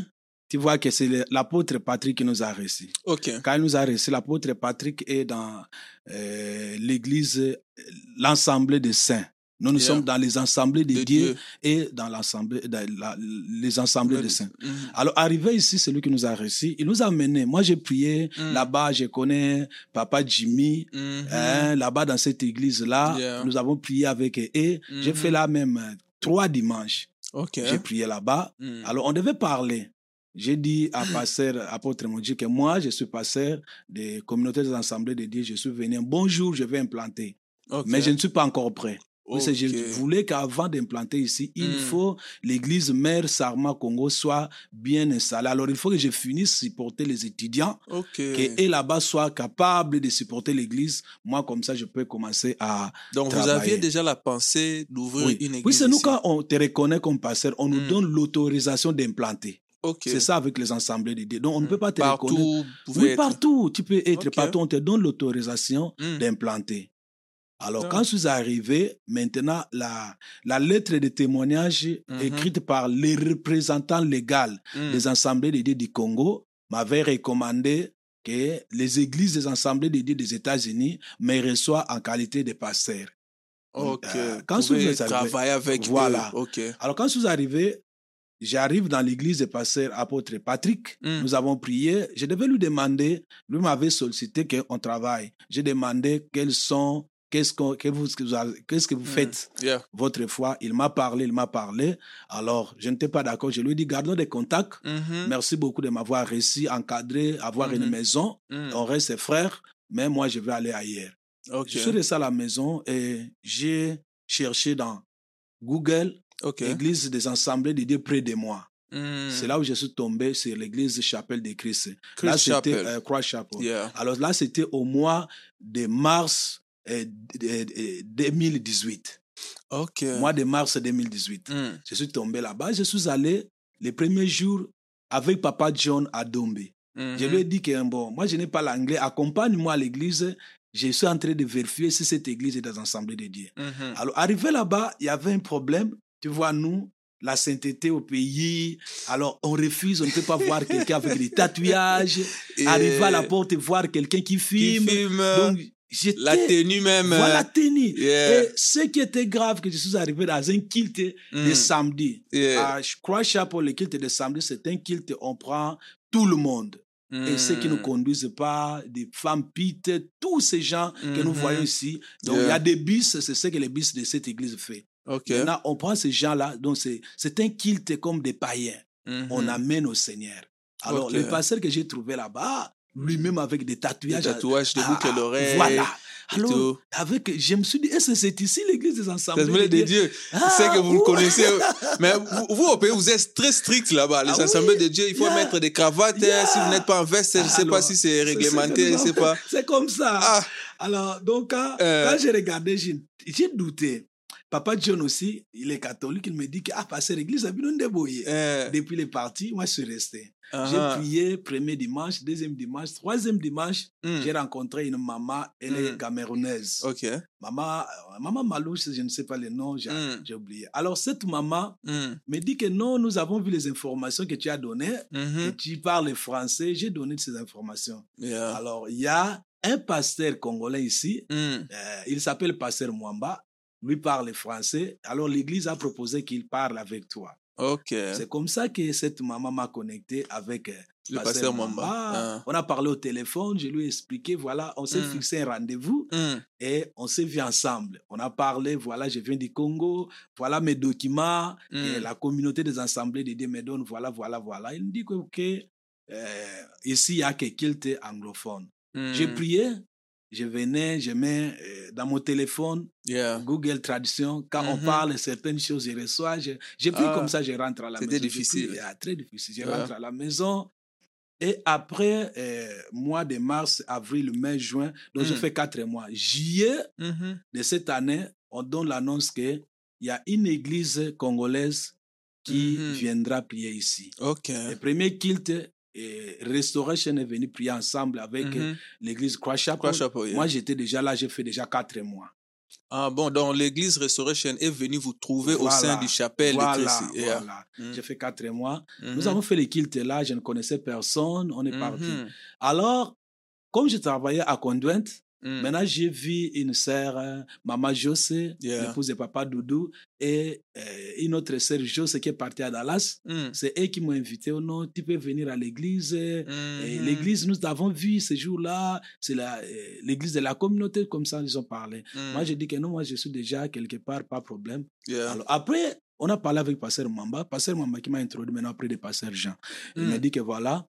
tu vois que c'est l'apôtre Patrick qui nous a reçus. OK. Quand il nous a reçus, l'apôtre Patrick est dans euh, l'église, l'ensemble des saints. Nous, nous Yeah. sommes dans les assemblées de, De Dieu, Dieu. et dans l'assemblée, dans la- les assemblées de saints. Mhm. Alors, arrivé ici, c'est lui qui nous a reçus. Il nous a menés. Moi, j'ai prié. Mm. Là-bas, je connais Papa Jimmy. Mhm. Hein, là-bas, dans cette église-là, Yeah. nous avons prié avec eux. Et j'ai Mhm. fait là même euh, trois dimanches. Ok. J'ai prié là-bas. Mhm. Alors, on devait parler. J'ai dit à pasteur apôtre Mondi que moi, je suis pasteur des communautés des assemblées de Dieu. Je suis venu. Bonjour, je vais implanter. Mais je ne suis pas encore prêt. Que je voulais qu'avant d'implanter ici, il Mm. faut l'église mère Sarma Congo soit bien installée. Alors, il faut que je finisse supporter les étudiants, Ok. que eux là-bas soient capables de supporter l'église. Moi, comme ça, je peux commencer à Donc, vous aviez déjà la pensée d'ouvrir oui. une église Oui, c'est nous, quand on te reconnaît comme pasteur, on nous Mm. donne l'autorisation d'implanter. C'est ça avec les assemblées de Dieu. Donc, on ne peut pas te Partout, reconnaître. Oui, être. partout. Tu peux être Ok. partout. On te donne l'autorisation Mm. d'implanter. Alors, Ah. quand je suis arrivé, maintenant, la, la lettre de témoignage Mhm. écrite par les représentants légaux Mm. des assemblées de Dieu du Congo m'avait recommandé que les églises des assemblées de Dieu des États-Unis me reçoivent en qualité de pasteur. Ok. Euh, quand vous vous arrivé- avec Voilà. eux. Alors, quand je suis arrivé, j'arrive dans l'église du pasteur apôtre Patrick. Mm. Nous avons prié. Je devais lui demander, lui m'avait sollicité qu'on travaille. J'ai demandé quels sont, qu'est-ce que vous, qu'est-ce que vous Mm. faites Yeah. votre foi. Il m'a parlé, il m'a parlé. Alors, je n'étais pas d'accord. Je lui ai dit, gardons des contacts. Mhm. Merci beaucoup de m'avoir réussi, encadré, avoir une Mhm. maison. Mm. On reste frères, mais moi, je vais aller ailleurs. Je suis resté à la maison et j'ai cherché dans Google Ok. Église des assemblées de Dieu près de moi. Mm. C'est là où je suis tombé sur l'église Chapelle de Christ. Christ là, c'était euh, Croix Chapel. Yeah. Alors là, c'était au mois de mars euh, de- de- 2018. Ok. Mois de mars 2018. Mm. Je suis tombé là-bas. Je suis allé les premiers jours avec Papa John à Dombe. Je lui ai dit que bon, moi je n'ai pas l'anglais, accompagne-moi à l'église. Je suis en train de vérifier si cette église est dans l'Assemblée de Dieu. Mhm. Alors, arrivé là-bas, il y avait un problème. Tu vois, nous, la sainteté au pays. Alors, on refuse, on ne peut pas voir quelqu'un avec des tatouages. Et Arriver à la porte et voir quelqu'un qui qui filme. filme, Donc, la tenue même. Voilà, tenue. Yeah. Et ce qui était grave, que je suis arrivé dans un kilt Mm. de samedi. Yeah. À Croix Chapel, le kilt de samedi, c'est un kilt, on prend tout le monde. Et ceux qui ne Mm. conduisent pas, des femmes pites, tous ces gens que nous Mhm. voyons ici. Donc, il y a des bis, c'est ce que les bis de cette église fait. Maintenant, on prend ces gens-là, donc c'est un kilt comme des païens. Mhm. On amène au Seigneur. Alors, le pasteur que j'ai trouvé là-bas, lui-même avec des Des tatouages. tatouages de ah, boucle à l'oreille. Voilà. Alors, tout. avec, je me suis dit, est-ce que c'est ici l'église des ensembles de Dieu? Ah, c'est que vous le ouais. connaissez. Mais vous, vous, au pays, vous êtes très strict là-bas. Les Ah oui. assemblées de Dieu, il faut Yeah. mettre des cravates. Yeah. Si vous n'êtes pas en veste, je ne sais Alors, pas si c'est c'est ce réglementé, je sais pas. C'est comme ça. Ah, Alors, donc, quand, Euh. quand j'ai regardé, j'ai douté. Papa John aussi, il est catholique, il me dit que, ah, pasteur, l'église a bien débrouillé. euh, Depuis les parties, moi, je suis resté. uh-huh. J'ai prié premier dimanche, deuxième dimanche, troisième dimanche. Mm. J'ai rencontré une maman, elle est Mm. camerounaise. Ok. Maman, euh, maman Malouche, je ne sais pas le nom, j'ai Mm. j'ai oublié. Alors, cette maman me dit que non, nous avons vu les informations que tu as données, Mhm. que tu parles français. J'ai donné ces informations. Yeah. Alors, il y a un pasteur congolais ici, euh, il s'appelle Pasteur Mwamba. Lui parle français. Alors, l'église a proposé qu'il parle avec toi. Ok. C'est comme ça que cette maman m'a connecté avec euh, Le pasteur Mwamba. Ah. On a parlé au téléphone, je lui ai expliqué, voilà, on s'est Mm. fixé un rendez-vous Mm. et on s'est vu ensemble. On a parlé, voilà, je viens du Congo, voilà mes documents, et Mm. la communauté des assemblées de Dieu me donne, voilà, voilà, voilà. Il me dit que, ok, euh, ici, il y a que kilt anglophone. J'ai prié, je venais, je mets euh, dans mon téléphone Yeah. Google Traduction. Quand on Mhm. parle certaines choses, je reçois. je- J'ai pris Ah. comme ça, je rentre à la maison. C'était difficile. ah, très difficile. Je rentre à la maison. Et après, euh, mois de mars, avril, mai, juin, donc j'ai Mm. fait quatre mois. Juillet Mhm. de cette année, on donne l'annonce qu'il y a une église congolaise qui Mhm. viendra prier ici. Ok. Le premier kilt et Restoration est venu prier ensemble avec euh, Mhm. l'église Croix Chapel. Yeah. Moi, j'étais déjà là, j'ai fait déjà quatre mois. Ah bon, donc l'église Restoration est venue vous trouver au sein du chapelle Voilà. Yeah. voilà. Mm. J'ai fait quatre mois. Mhm. Nous avons fait les kilts là, je ne connaissais personne, on est parti. Mhm. Alors, comme je travaillais à Conduente, Mm. Maintenant, j'ai vu une sœur, Maman José, Yeah. l'épouse de Papa Doudou, et euh, une autre sœur José qui est partie à Dallas. Mm. C'est eux qui m'ont invité. Oh non, tu peux venir à l'église. Et Mhm. L'église, nous avons vu ce jour-là, c'est la- euh, l'église de la communauté, comme ça, ils ont parlé. Mm. Moi, j'ai dit que non, moi, je suis déjà quelque part, pas de problème. Yeah. Alors, après, on a parlé avec Pasteur Mamba. Pasteur Mamba qui m'a introduit maintenant après de Pasteur Jean. Il Mm. m'a dit que voilà,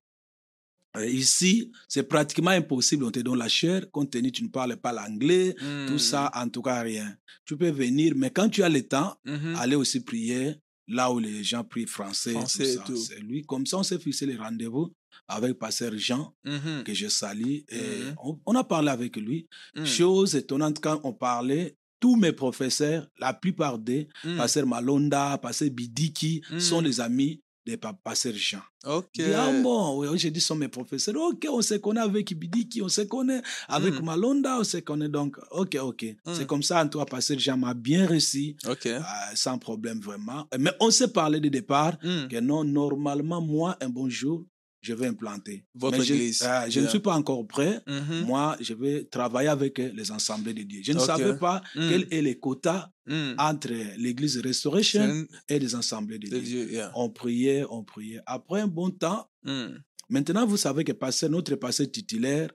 ici, c'est pratiquement impossible, on te donne la chair, compte tenu que tu ne parles pas l'anglais, Mm. tout ça, en tout cas, rien. Tu peux venir, mais quand tu as le temps, Mhm. aller aussi prier là où les gens prient français, Français tout et lui. Comme ça, on s'est fixé les rendez-vous avec Pasteur Jean, Mhm. que je salue. Et Mhm. on, on a parlé avec lui. Mm. Chose étonnante, quand on parlait, tous mes professeurs, la plupart des, Mm. Pasteur Malonda, Pasteur Bidiki, Mm. sont les amis de pa- Pasteur Jean. Ok. Ah bon, oui, j'ai dit, sont mes professeurs. Ok, on se connaît avec Bidiki, on se connaît avec Mm. Malonda, on se connaît donc. Ok, ok. Mm. C'est comme ça, en toi, Pasteur Jean m'a bien reçu. Ok. Euh, sans problème vraiment. Mais on s'est parlé de départ Mm. que non, normalement, moi, un bon jour, je vais implanter. Votre Mais je, église. euh, je ne suis pas encore prêt. Mhm. Moi, je vais travailler avec les assemblées de Dieu. Je ne savais pas Mm. quels est les quotas Mm. entre l'église Restoration et les assemblées de de Dieu. Dieu. Yeah. On priait, on priait. Après un bon temps, Mm. maintenant, vous savez que pasteur, notre pasteur titulaire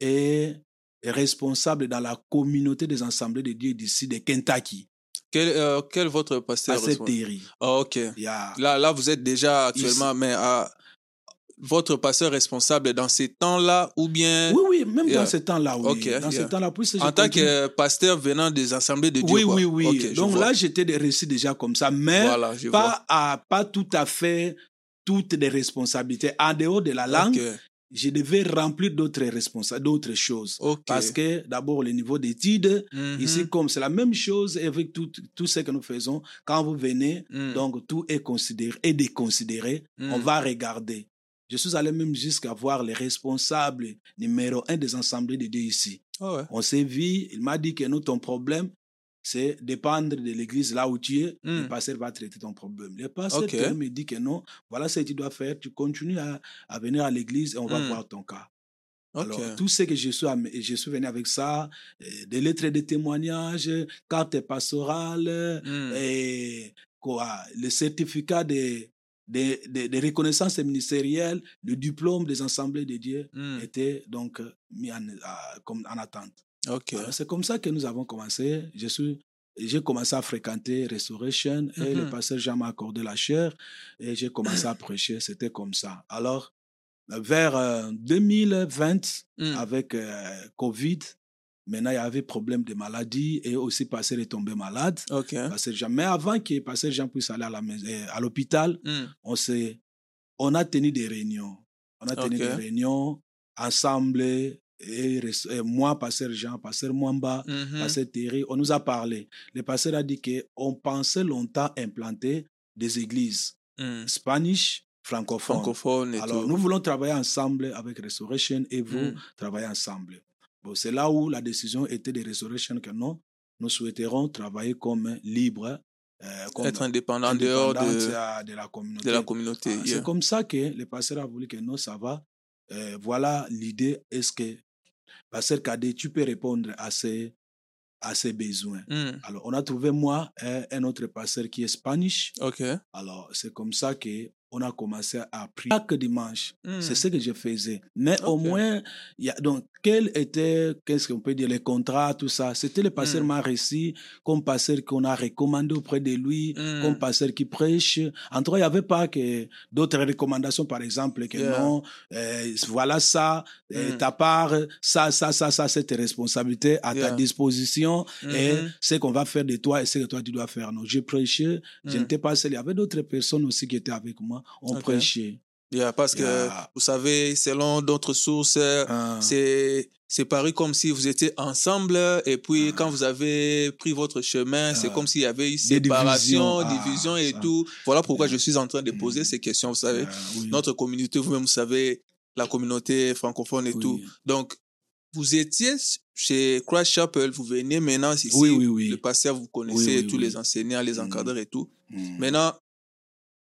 est est responsable dans la communauté des assemblées de Dieu d'ici de Kentucky. Quel, euh, quel votre pasteur Pasteur? Terry. Ah, ok. Là, là, vous êtes déjà actuellement, mais ah, votre pasteur responsable dans ces temps-là ou bien Oui, oui, même Yeah. dans ce temps-là, oui. Dans ce yeah. temps-là, je en tant continue- que pasteur venant des assemblées de Dieu? Oui, quoi. oui, oui. Donc là, j'étais des récits déjà comme ça, mais voilà, pas, à, pas tout à fait toutes les responsabilités. En dehors de la langue, je devais remplir d'autres responsabilités, d'autres choses. Parce que d'abord, le niveau d'études, Mhm. ici, comme c'est la même chose avec tout, tout ce que nous faisons, quand vous venez, Mm. donc tout est considéré et déconsidéré, Mm. on va regarder. Je suis allé même jusqu'à voir les responsables numéro un des assemblées de Dieu ici. Ah ouais. On s'est vu, il m'a dit que nous, ton problème, c'est dépendre de l'église là où tu es, Mm. le pasteur va traiter ton problème. Le pasteur Ok. me dit que non, voilà ce que tu dois faire, tu continues à, à venir à l'église et on va Mm. voir ton cas. Alors, tout ce que je suis, je suis venu avec ça, euh, des lettres de témoignages, cartes pastorales, Mm. et quoi, le certificat de, de, de, de reconnaissance ministérielle, le diplôme des assemblées de Dieu Mm. était donc euh, mis en, à- comme en attente. Ok. Alors, C'est comme ça que nous avons commencé. Je suis, j'ai commencé à fréquenter Restoration et le Mhm. pasteur Jean m'a accordé la chair et j'ai commencé à prêcher. C'était comme ça. Alors, vers euh, 2020, Mm. avec euh, Covid, maintenant il y avait problème de maladie et aussi pasteur est tombé malade. Ok. Pasteur Jean. Mais avant que pasteur Jean puisse aller à euh, l'hôpital, Mm. on on a tenu des réunions. On a tenu des réunions ensemble. Et, et moi, pasteur Jean, pasteur Mwamba, Mhm. pasteur Thierry, on nous a parlé. Le pasteur a dit qu'on pensait longtemps implanter des églises Mm. spanish, francophones. Francophone Alors, tout. nous voulons travailler ensemble avec Restoration et vous Mm. travailler ensemble. Bon, c'est là où la décision était de Restoration que non, nous souhaiterons travailler comme libre, euh, comme Être indépendant dehors de, de la communauté. de la communauté. Ah, yeah. C'est comme ça que le pasteur a voulu que non, ça va. Euh, voilà l'idée. Est-ce que, pasteur Kadé, tu peux répondre à ces, à ces besoins Mm. Alors, on a trouvé, moi, un, un autre pasteur qui est spanish. Ok. Alors, c'est comme ça que on a commencé à prier chaque dimanche. Mm. C'est ce que je faisais. Mais au moins, y a, donc, quel était, qu'est-ce qu'on peut dire, les contrats, tout ça. C'était le pasteur Mm. m'a réussi comme pasteur qu'on a recommandé auprès de lui, Mm. comme pasteur qui prêche. En tout cas, il n'y avait pas que d'autres recommandations, par exemple, que Yeah. non, euh, voilà ça, euh, Mm. ta part, ça, ça, ça, ça, c'est tes responsabilités à Yeah. ta disposition et ce qu'on va faire de toi et ce que toi tu dois faire. Non, je prêchais, je n'étais pas seul. Il y avait d'autres personnes aussi qui étaient avec moi. On Ok. prêchait. Yeah, parce que, vous savez, selon d'autres sources, Ah. c'est c'est paru comme si vous étiez ensemble et puis quand vous avez pris votre chemin, c'est Ah. comme s'il y avait eu séparation, divisions. Ah, division et ça. tout. Voilà pourquoi je suis en train de poser ces questions. Vous savez, Ah, oui. notre communauté, vous-même, vous savez, la communauté francophone et Oui. tout. Donc, vous étiez chez Christ Chapel, vous venez maintenant ici. Oui, oui, oui. Le pasteur, vous connaissez tous les enseignants, les Mm. encadreurs et tout. Mm. Maintenant,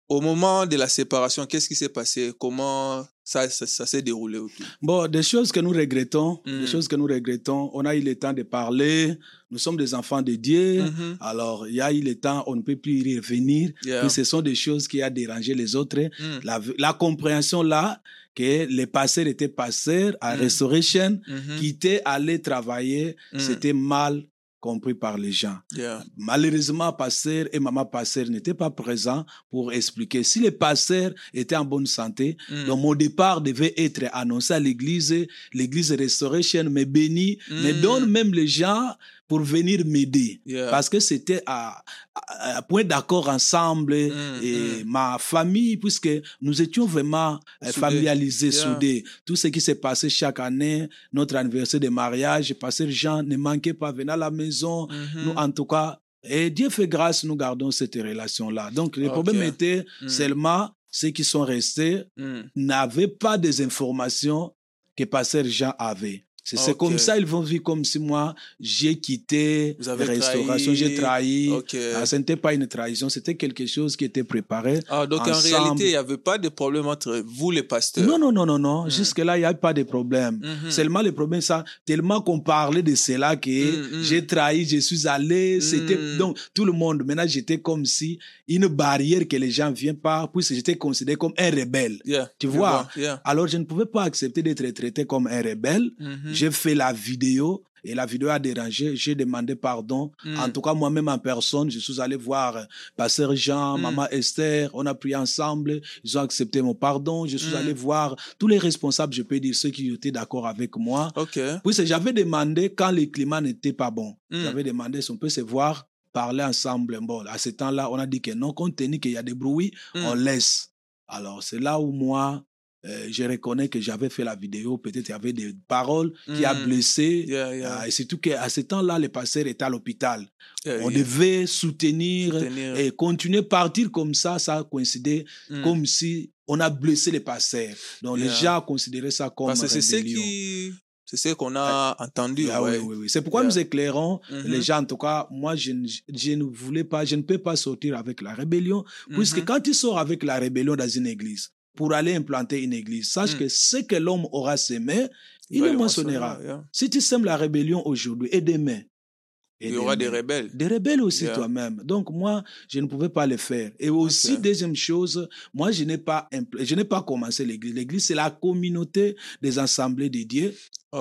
au moment de la séparation, qu'est-ce qui s'est passé? Comment ça, ça, ça s'est déroulé autour? Bon, des choses que nous regrettons, des choses que nous regrettons, on a eu le temps de parler, nous sommes des enfants de Dieu, Mhm. alors il y a eu le temps, on ne peut plus y revenir, Yeah. puis ce sont des choses qui ont dérangé les autres. Mm. La, la compréhension là, que les pasteurs étaient pasteurs à Mm. Restoration, Mhm. qui étaient allés travailler, c'était mal compris par les gens. Yeah. Malheureusement, pasteur et maman pasteur n'étaient pas présents pour expliquer. Si les pasteurs étaient en bonne santé, Mm. donc mon départ devait être annoncé à l'église, l'église Restoration me bénit, me Mm. donne même les gens pour venir m'aider. Yeah. Parce que c'était à, à, à point d'accord ensemble Mm, et ma famille, puisque nous étions vraiment euh, Soudés. familiarisés, Yeah. soudés. Tout ce qui s'est passé chaque année, notre anniversaire de mariage, pasteur Jean ne manquait pas venir à la maison. Mhm. Nous, en tout cas, et Dieu fait grâce, nous gardons cette relation-là. Donc, le problème était Mm. seulement ceux qui sont restés Mm. n'avaient pas des informations que Pasteur Jean avait. C'est c'est Ok. comme ça, ils vont vivre comme si moi, j'ai quitté la restauration, j'ai trahi. Ah, ce n'était pas une trahison, c'était quelque chose qui était préparé. Ah, donc en réalité, il n'y avait pas de problème entre vous, les pasteurs. Non, non, non, non, non. Mm. Jusque-là, il n'y a pas de problème. Mhm. Seulement le problème, ça, tellement qu'on parlait de cela que Mm, mm. j'ai trahi, je suis allé, c'était, donc, tout le monde, maintenant, j'étais comme si une barrière que les gens viennent pas, puisque j'étais considéré comme un rebelle. Yeah. Tu vois? Yeah. Alors, je ne pouvais pas accepter d'être traité comme un rebelle. J'ai fait la vidéo et la vidéo a dérangé. J'ai demandé pardon. Mm. En tout cas, moi-même en personne, je suis allé voir euh, Pasteur Jean, Mm. Maman Esther. On a prié ensemble. Ils ont accepté mon pardon. Je suis Mm. allé voir tous les responsables, je peux dire ceux qui étaient d'accord avec moi. OK. Puis j'avais demandé quand le climat n'était pas bon. J'avais demandé si on peut se voir, parler ensemble. Bon, à ce temps-là, on a dit que non, compte tenu qu'il y a des bruits, on laisse. Alors, c'est là où moi, euh, je reconnais que j'avais fait la vidéo. Peut-être il y avait des paroles qui a Mm. blessé. Yeah, yeah. Ah, et surtout qu'à ce temps-là, le pasteur était à l'hôpital. Yeah, On yeah. devait soutenir, Soutenir. et continuer, partir comme ça, ça a coïncidé Mm. comme si on a blessé les pasteurs. Donc les gens considéraient ça comme Parce que c'est ce rébellion. qui... C'est ce qu'on a entendu. Ah ouais. oui, oui, oui. C'est pourquoi Yeah. nous éclairons les gens. En tout cas, moi, je, ne- je ne voulais pas, je ne peux pas sortir avec la rébellion, puisque Mhm. quand tu sors avec la rébellion dans une église, pour aller implanter une église, sache Mm. que ce que l'homme aura semé, il Ouais, le yeah. Si tu sèmes la rébellion aujourd'hui et demain, et Il y aura des rebelles. des rebelles aussi Yeah. toi-même. Donc moi, je ne pouvais pas le faire. Et aussi, deuxième chose, moi, je n'ai pas, je n'ai pas commencé l'église. L'église, c'est la communauté des assemblées de Dieu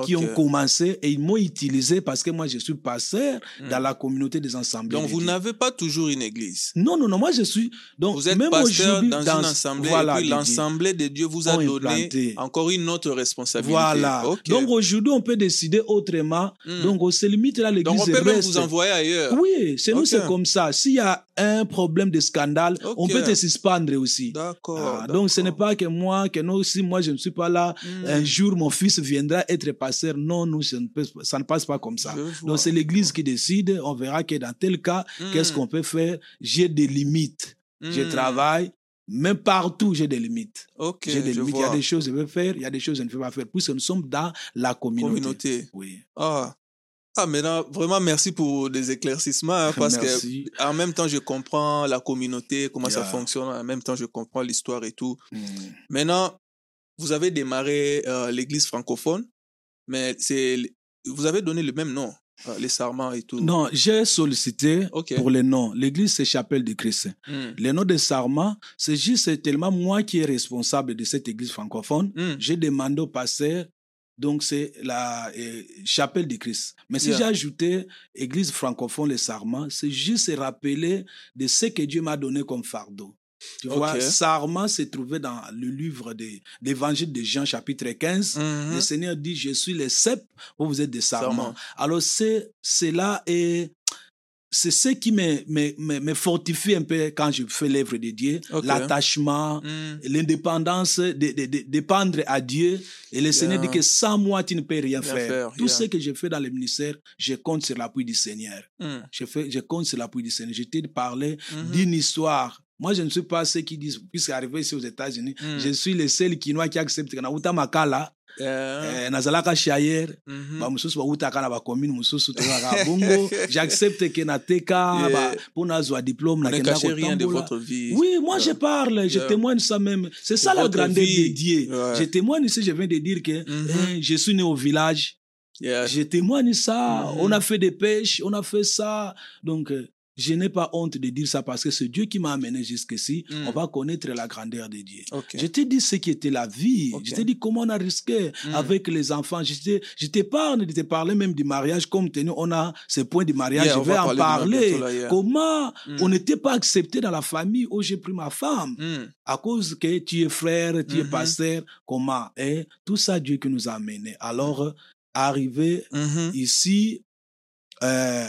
qui ont commencé et ils m'ont utilisé parce que moi, je suis pasteur Mm. dans la communauté des assemblées Donc, vous n'avez pas toujours une église? Non, non, non, moi, je suis... Donc, Vous êtes même pasteur aujourd'hui, dans, une assemblée voilà, et puis l'assemblée de Dieu vous a donné implanté. encore une autre responsabilité. Voilà. Donc, aujourd'hui, on peut décider autrement. Mm. Donc, on se limite là, l'église Donc, on peut même vous envoyer ailleurs. Oui, chez nous, c'est comme ça. S'il y a un problème de scandale, on peut te suspendre aussi. D'accord. Ah, donc, ce n'est pas que moi, que non, si moi je ne suis pas là, Mm. un jour mon fils viendra être pasteur. Non, nous, ça ne, peut- ça ne passe pas comme ça. Donc, c'est l'église qui décide. On verra que dans tel cas, Mm. qu'est-ce qu'on peut faire? J'ai des limites. Je Mm. travaille. Même partout, j'ai des limites. Ok, j'ai des limites. Il y a des choses que je veux faire, il y a des choses que je ne peux pas faire. Puisque nous sommes dans la communauté. Communauté. Oui. Ah. Ah, maintenant, vraiment, merci pour des éclaircissements, hein, parce Merci. que en même temps, je comprends la communauté, comment ça fonctionne, en même temps, je comprends l'histoire et tout. Mm. Maintenant, vous avez démarré euh, l'église francophone, mais c'est, vous avez donné le même nom, euh, les Sarments et tout. Non, j'ai sollicité pour les noms. L'église, c'est Chapelle de Christ. Hmm. Les noms de Sarma, c'est juste tellement moi qui est responsable de cette église francophone. Hmm. J'ai demandé au pasteur, donc c'est la euh, Chapelle de Christ. Mais si Yeah. j'ai ajouté église francophone, les Sarma, c'est juste rappeler de ce que Dieu m'a donné comme fardeau. Tu vois. Sarma se trouvait dans le livre de l'évangile de Jean, chapitre 15. Mhm. Le Seigneur dit, je suis le cep, vous, vous êtes des sarments. Alors, c'est, cela est, c'est ce qui me, me, me, me fortifie un peu quand je fais l'œuvre de Dieu. L'attachement, Hmm. l'indépendance, de, de, de- dépendre à Dieu. Et le Seigneur dit que sans moi, tu ne peux rien, Rien faire. faire, Tout yeah. ce que je fais dans le ministère, je compte sur l'appui du Seigneur. Hmm. Je, fais, je compte sur l'appui du Seigneur. Je t'ai parlé Mhm. d'une histoire. Moi, je ne suis pas ceux qui disent, puisque arrivé ici aux États-Unis, Mm. je suis le seul Quinois qui accepte que Nauta Makala, Yeah. eh, nazalaka shayer Mhm. bamosusu bautaka na bacommune mosusu tozalaka bongo j'accepte ke nateka Yeah. ba- mpo nazwa diplôme cachez rien de votre vie. Oui, moi je parle, je témoigne ça même. C'est ça la grandeur de Dieu. Je témoigne ici, je viens de dire que Mhm. hein, je suis né au village. Je témoigne ça. Mhm. On a fait des pêches, on a fait ça. Donc, euh, je n'ai pas honte de dire ça parce que c'est Dieu qui m'a amené jusqu'ici. Mm. On va connaître la grandeur de Dieu. Je t'ai dit ce qui était la vie. Je t'ai dit comment on a risqué Mm. avec les enfants. Je t'épargne de te parler même du mariage. Comme tenu, on a ce point du mariage. Yeah, je vais va en parler du parler. bientôt, là, yeah. Comment Mm. on n'était pas accepté dans la famille où j'ai pris ma femme? Mm. à cause que tu es frère, tu es Mhm. pasteur. Comment Et Tout ça, Dieu qui nous a amenés. Alors, arrivé Mhm. ici, euh,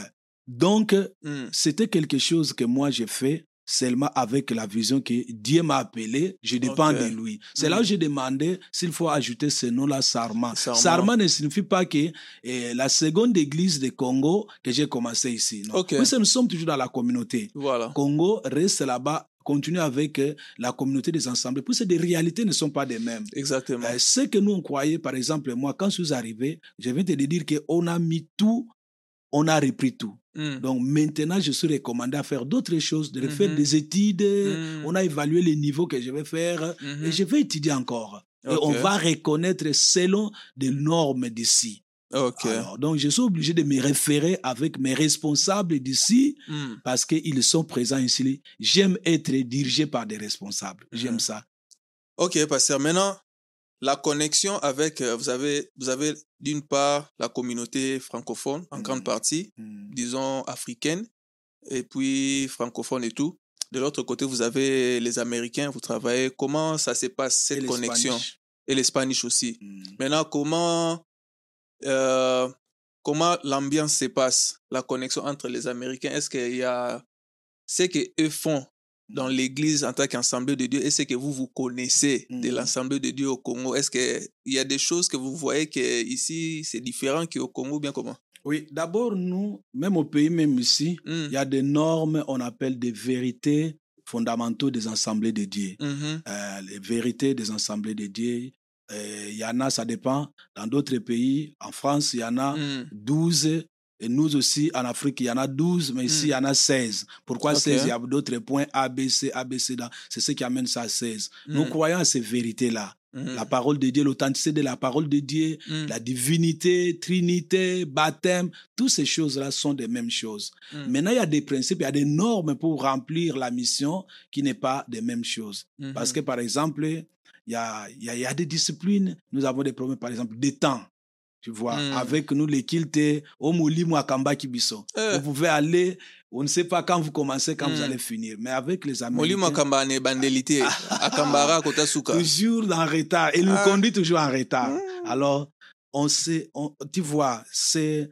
donc, Mm. c'était quelque chose que moi j'ai fait seulement avec la vision que Dieu m'a appelé, je dépends de lui. C'est Mm. là où j'ai demandé s'il faut ajouter ce nom-là, Sarma. Sarma. Sarma ne signifie pas que eh, la seconde église de Congo que j'ai commencé ici. Non. C'est- nous sommes toujours dans la communauté. Voilà. Congo reste là-bas, continue avec euh, la communauté des ensembles. Puis c'est des réalités ne sont pas les mêmes. Exactement. Euh, ce que nous on croyait, par exemple, moi, quand je suis arrivé, je viens te dire qu'on a mis tout, on a repris tout. Mm. Donc maintenant, je suis recommandé à faire d'autres choses, de refaire Mhm. des études. Mhm. On a évalué les niveaux que je vais faire Mhm. et je vais étudier encore. Et on va reconnaître selon des normes d'ici. Ok. Alors, donc, je suis obligé de me référer avec mes responsables d'ici Mm. parce qu'ils sont présents ici. J'aime être dirigé par des responsables. J'aime Mhm. ça. Ok, pasteur. Maintenant, la connexion avec, euh, vous avez, vous avez d'une part la communauté francophone, en Mhm. grande partie, Mm. disons africaine, et puis francophone et tout. De l'autre côté, vous avez les Américains, vous travaillez. Comment ça se passe, Et cette les connexion? Spanish. Et les Spanish aussi. Mm. Maintenant, comment, euh, comment l'ambiance se passe, la connexion entre les Américains? Est-ce qu'il y a ce qu'eux font dans l'église en tant qu'assemblée de Dieu et ce que vous vous connaissez de Mhm. l'assemblée de Dieu au Congo Est-ce qu'il y a des choses que vous voyez que ici c'est différent qu'au Congo bien comment? Oui, d'abord, nous, même au pays, même ici, Mm. il y a des normes, on appelle des vérités fondamentaux des assemblées de Dieu. Mhm. Euh, les vérités des assemblées de Dieu, euh, il y en a, ça dépend. Dans d'autres pays, en France, il y en a Mm. 12. Et nous aussi, en Afrique, il y en a 12, mais ici, il y en a 16. Pourquoi Ok. 16 Il y a d'autres points A, B, C, A, B, C. C'est ce qui amène ça à 16. Nous Mm. croyons à ces vérités-là. Mhm. La parole de Dieu, l'authenticité de la parole de Dieu, Mm. la divinité, trinité, baptême, toutes ces choses-là sont des mêmes choses. Maintenant, il y a des principes, il y a des normes pour remplir la mission qui n'est pas des mêmes choses. Parce que, par exemple, il y a, il y, a, il y a des disciplines, nous avons des problèmes, par exemple, des temps. Tu vois, Mm. avec nous, les kiltés, au mouli, moi, kamba kibiso. Eh. Vous pouvez aller, on ne sait pas quand vous commencez, quand Mm. vous allez finir. Mais avec les akamba ne akambara kota suka toujours en retard. Il nous Ah. conduit toujours en retard. Mm. Alors, on sait, on, tu vois, c'est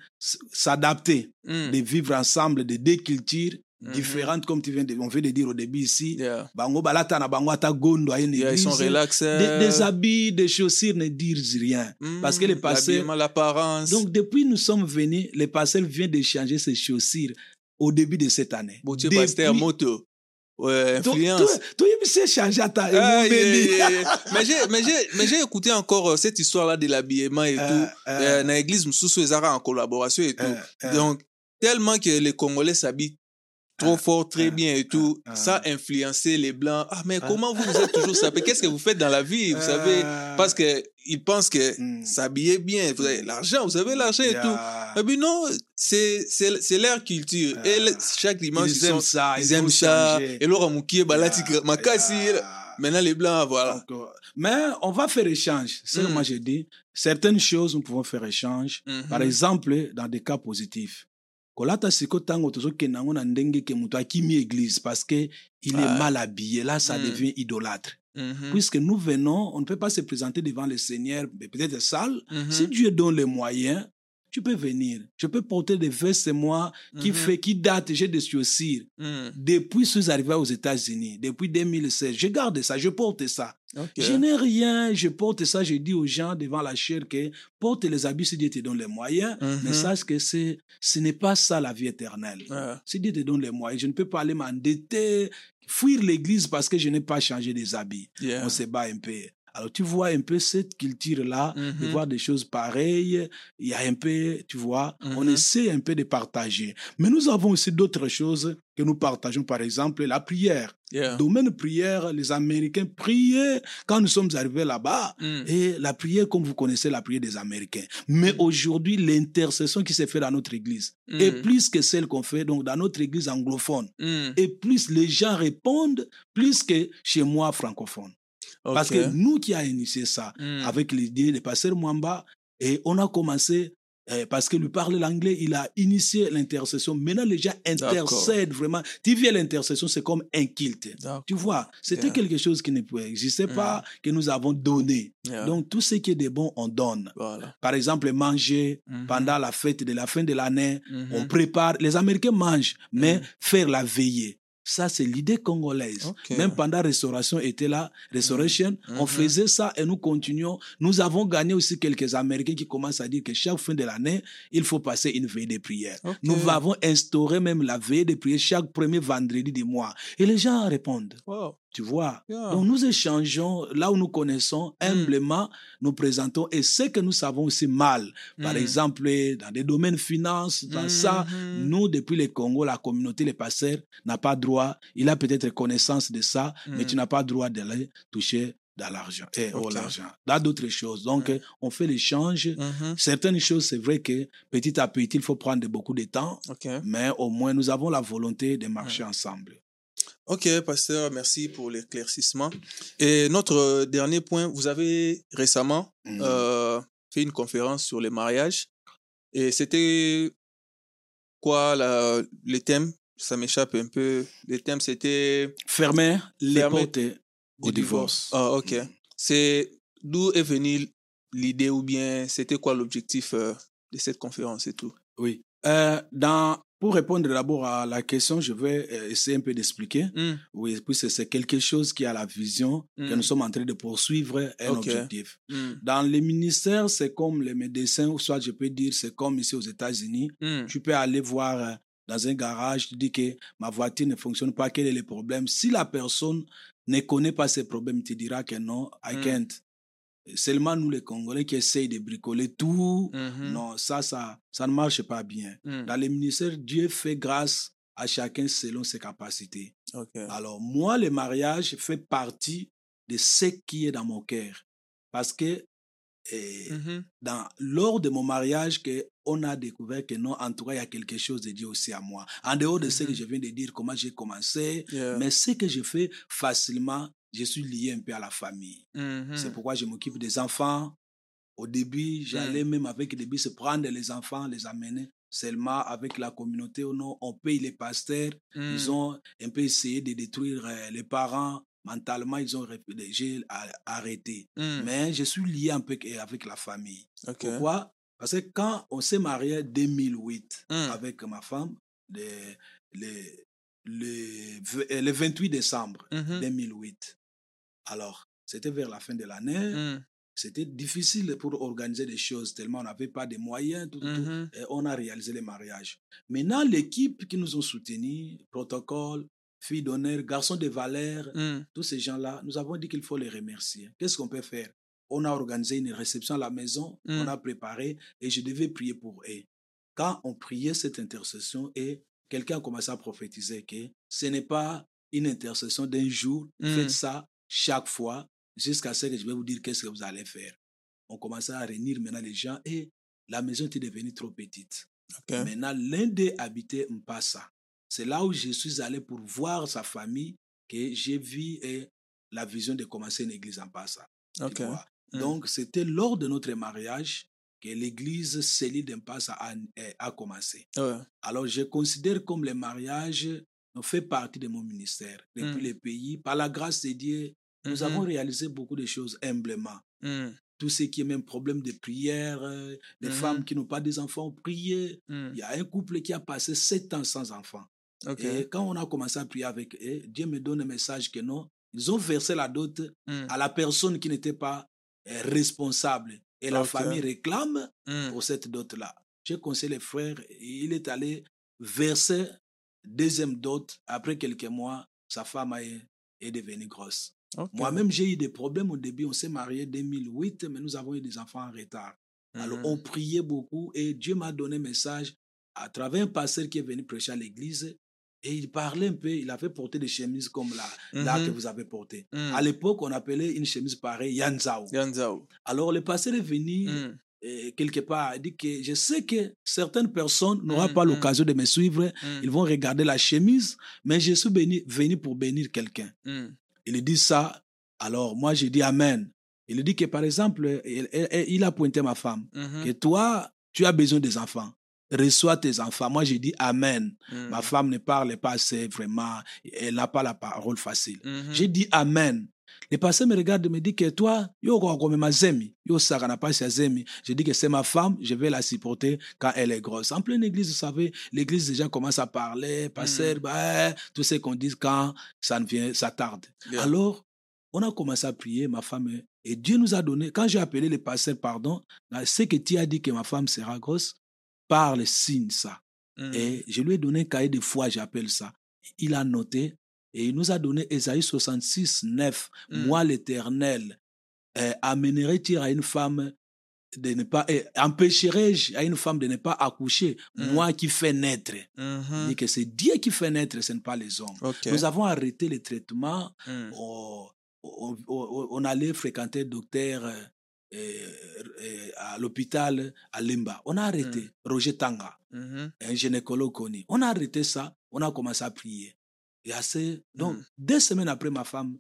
s'adapter, de vivre ensemble de deux cultures Mhm. différentes, comme tu viens de, on vient de dire au début ici. Yeah. Bango balata na bango ata gondo Yeah, ils sont église. relax. Des, des habits, des chaussures ne disent rien. parce que les pasteurs- L'apparence. Donc, depuis nous sommes venus, le pasteur vient de changer ses chaussures au début de cette année. Depuis- pasteur moto. Ouais, influence. toi- il s'est changé à ta. Ah, yeah, Moubeli. yeah, yeah. mais j'ai mais j'ai mais j'ai écouté encore euh, cette histoire là de l'habillement et Euh, tout euh, euh, dans l'église Moussoussou Ezara en collaboration et tout donc tellement que les Congolais s'habillent trop Euh, fort très euh, bien et tout euh, ça a influencé les blancs ah mais comment vous vous êtes toujours sapé? Qu'est-ce que vous faites dans la vie vous savez? Parce que ils pensent que mm, s'habiller bien vous avez l'argent vous avez l'argent et tout mais non c'est c'est c'est leur culture et le- chaque dimanche Ils ils, aiment ça. ils il aiment ça changer. et leur Yeah, makasi yeah. maintenant les blancs voilà Donc, mais on va faire échange. C'est ce que Mm. moi j'ai dit. Certaines choses, nous pouvons faire échange. Par exemple, dans des cas positifs. Kolata ntango tozokenda yango na ndenge ke moto akimi église parce que il Ah. est mal habillé là ça Mm. devient idolâtre Mhm. puisque nous venons on ne peut pas se présenter devant le Seigneur mais peut-être sale Mhm. si Dieu donne les moyens tu peux venir je peux porter des vestes moi qui Mhm. fait qui date j'ai des chaussures Mhm. depuis que je suis arrivé aux États-Unis depuis 2016 je garde ça je porte ça je n'ai rien, je porte ça, je dis aux gens devant la chair que porte les habits si Dieu te donne les moyens, Mhm. mais sache que c'est, ce n'est pas ça la vie éternelle. Si Dieu te donne les moyens, je ne peux pas aller m'endetter, fuir l'église parce que je n'ai pas changé des habits. Yeah. On se bat un peu. Alors tu vois un peu cette culture-là, de Mhm. voir des choses pareilles, il y a un peu, tu vois, on Mhm. essaie un peu de partager. Mais nous avons aussi d'autres choses que nous partageons, par exemple la prière. Yeah. Domaine prière, les Américains priaient quand nous sommes arrivés là-bas. Mm. Et la prière, comme vous connaissez la prière des Américains. Mais aujourd'hui, l'intercession qui s'est faite dans notre église est Mm. plus que celle qu'on fait donc dans notre église anglophone. Mm. Et plus les gens répondent, plus que chez moi francophone. Parce que nous qui a initié ça, Mm. avec l'idée de pasteur Mwamba, et on a commencé, euh, parce que lui parle l'anglais, il a initié l'intercession. Maintenant, les gens intercèdent vraiment. Tu viens l'intercession, c'est comme un kilt. Tu vois, c'était Yeah. quelque chose qui n'existait pas, que nous avons donné. Yeah. Donc, tout ce qui est de bon, on donne. voilà. Par exemple, manger Mhm. pendant la fête de la fin de l'année, on prépare. Les Américains mangent, mais Mhm. faire la veillée. Ça, c'est l'idée congolaise. Même pendant Restauration était là, Restoration, on Mhm. faisait ça et nous continuons. Nous avons gagné aussi quelques Américains qui commencent à dire que chaque fin de l'année, il faut passer une veillée de prière. Nous avons instauré même la veillée de prière chaque premier vendredi du mois. Et les gens répondent. Wow. Tu vois Yeah. Donc nous échangeons là où nous connaissons humblement, nous présentons et ce que nous savons aussi mal. Par Mm. exemple, dans des domaines finances, dans ça, Mhm. nous, depuis le Congo, la communauté, les pasteurs, n'a pas droit. Il a peut-être connaissance de ça, mais tu n'as pas droit d'aller toucher dans l'argent, eh, Ok. l'argent, dans d'autres choses. Donc, on fait l'échange. Certaines choses, c'est vrai que petit à petit, il faut prendre beaucoup de temps, mais au moins, nous avons la volonté de marcher ensemble. Ok, pasteur, merci pour l'éclaircissement. Et notre euh, dernier point, vous avez récemment Mhm. euh, fait une conférence sur les mariages. Et c'était quoi la, le thème Ça m'échappe un peu. Le thème, c'était Fermer les portes au divorce. Ah, ok. C'est d'où est venue l'idée ou bien c'était quoi l'objectif euh, de cette conférence et tout? Oui. Euh, dans, pour répondre d'abord à la question, je vais euh, essayer un peu d'expliquer. Hmm, Oui, puisque c'est quelque chose qui a la vision que Mm. nous sommes en train de poursuivre un objectif. hmm, Dans les ministères, c'est comme les médecins, ou soit je peux dire, c'est comme ici aux États-Unis. hmm, Tu peux aller voir euh, dans un garage, tu dis que ma voiture ne fonctionne pas, quel est le problème? Si la personne ne connaît pas ses problèmes, tu diras que non, I can't. Seulement nous, les Congolais, qui essayent de bricoler tout, mhm, non, ça, ça, ça ne marche pas bien. hmm. Dans les ministères, Dieu fait grâce à chacun selon ses capacités. Alors, moi, le mariage fait partie de ce qui est dans mon cœur. Parce que eh, Mhm, dans, lors de mon mariage, que on a découvert que non, en tout cas, il y a quelque chose de Dieu aussi à moi. En dehors de ce que Mhm. je viens de dire, comment j'ai commencé, yeah, mais ce que je fais facilement, je suis lié un peu à la famille. mhm, C'est pourquoi je m'occupe des enfants. Au début, j'allais même avec des bus prendre les enfants, les amener seulement avec la communauté ou non. On paye les pasteurs. Ils ont un peu essayé de détruire euh, les parents. Mentalement, ils ont ré- j'ai a- arrêté. hmm, Mais je suis lié un peu avec la famille. ok. Pourquoi? Parce que quand on s'est marié en 2008 Mm. avec ma femme, le, le, le, le 28 décembre Mhm, 2008, alors c'était vers la fin de l'année, hmm, c'était difficile pour organiser des choses tellement on n'avait pas de moyens, tout, mhm, Et on a réalisé les mariages. Maintenant, l'équipe qui nous ont soutenus, protocole, filles d'honneur, garçons de valeur, hmm, tous ces gens-là, nous avons dit qu'il faut les remercier. Qu'est-ce qu'on peut faire? On a organisé une réception à la maison, Mm. on a préparé et je devais prier pour eux. Quand on priait cette intercession et quelqu'un a commencé à prophétiser que ce n'est pas une intercession d'un jour, Mm. faites ça chaque fois jusqu'à ce que je vais vous dire qu'est-ce que vous allez faire. On commençait à réunir maintenant les gens et la maison était devenue trop petite. Maintenant, l'un des habitait Mpassa. C'est là où je suis allé pour voir sa famille que j'ai vu et la vision de commencer une église en Mpassa. Mm. Donc, c'était lors de notre mariage que l'église Célie d'Mpassa a, a commencé. Ouais. Alors, je considère comme le mariage fait partie de mon ministère. Depuis Mm. les pays, par la grâce de Dieu, nous avons réalisé beaucoup de choses humblement hmm, tout ce qui est même problème de prière, euh, des Mhm. femmes qui n'ont pas des enfants, prier. hmm, Il y a un couple qui a passé sept ans sans enfants. Ok. Et quand on a commencé à prier avec eux, Dieu me donne un message que non, ils ont versé la dot à la personne qui n'était pas euh, responsable. Et la famille réclame pour cette dot-là. J'ai conseillé les frères, et il est allé verser deuxième dot. Après quelques mois, sa femme est, est devenue grosse. Moi-même, j'ai eu des problèmes au début. On s'est marié en 2008, mais nous avons eu des enfants en retard. Alors, Mhm. on priait beaucoup et Dieu m'a donné un message à travers un pasteur qui est venu prêcher à l'église. Et il parlait un peu, il avait porté des chemises comme là, là Mhm. que vous avez porté. Mm. À l'époque, on appelait une chemise pareille Yanzao. Yanzao. Alors, le pasteur est venu Quelque part, il dit que je sais que certaines personnes n'auront Mm, pas mm. l'occasion de me suivre. Mm. Ils vont regarder la chemise, mais je suis venu, venu pour bénir quelqu'un. Il dit ça, alors moi je dis Amen. Il dit que par exemple, il, il- il a pointé ma femme, Mhm. que toi, tu as besoin des enfants. Reçois tes enfants. Moi je dis Amen. Ma femme ne parle pas assez vraiment, elle n'a pas la parole facile. Mhm. J'ai dit Amen. Le pasteur me regarde et me dit que toi, yo kwa comme ma zemi, yo zemi. Je dis que c'est ma femme, je vais la supporter quand elle est grosse. En pleine église, vous savez, l'église déjà commence à parler, pasteur, bah, tout ce qu'on dit quand ça ne vient, ça tarde. Yeah. Alors, on a commencé à prier, ma femme, et Dieu nous a donné, quand j'ai appelé le pasteur, pardon, ce que tu as dit que ma femme sera grosse, par le signe ça. Mm. Et je lui ai donné un cahier de foi, j'appelle ça. Il a noté et il nous a donné Ésaïe 66, 9. Mm. Moi, l'Éternel, euh, amènerai-t-il à une femme de ne pas, eh, empêcherai-je à une femme de ne pas accoucher, Mm. moi qui fais naître. Il dit que c'est Dieu qui fait naître, ce n'est pas les hommes. Nous avons arrêté les traitements Mm. on, on- on- on allait fréquenter le docteur euh, euh, euh, à l'hôpital à Limba. On a arrêté. Mm. Roger Tanga, Mhm. un gynécologue connu. On a arrêté ça. On a commencé à prier. Et assez, donc, Mm. deux semaines après, ma femme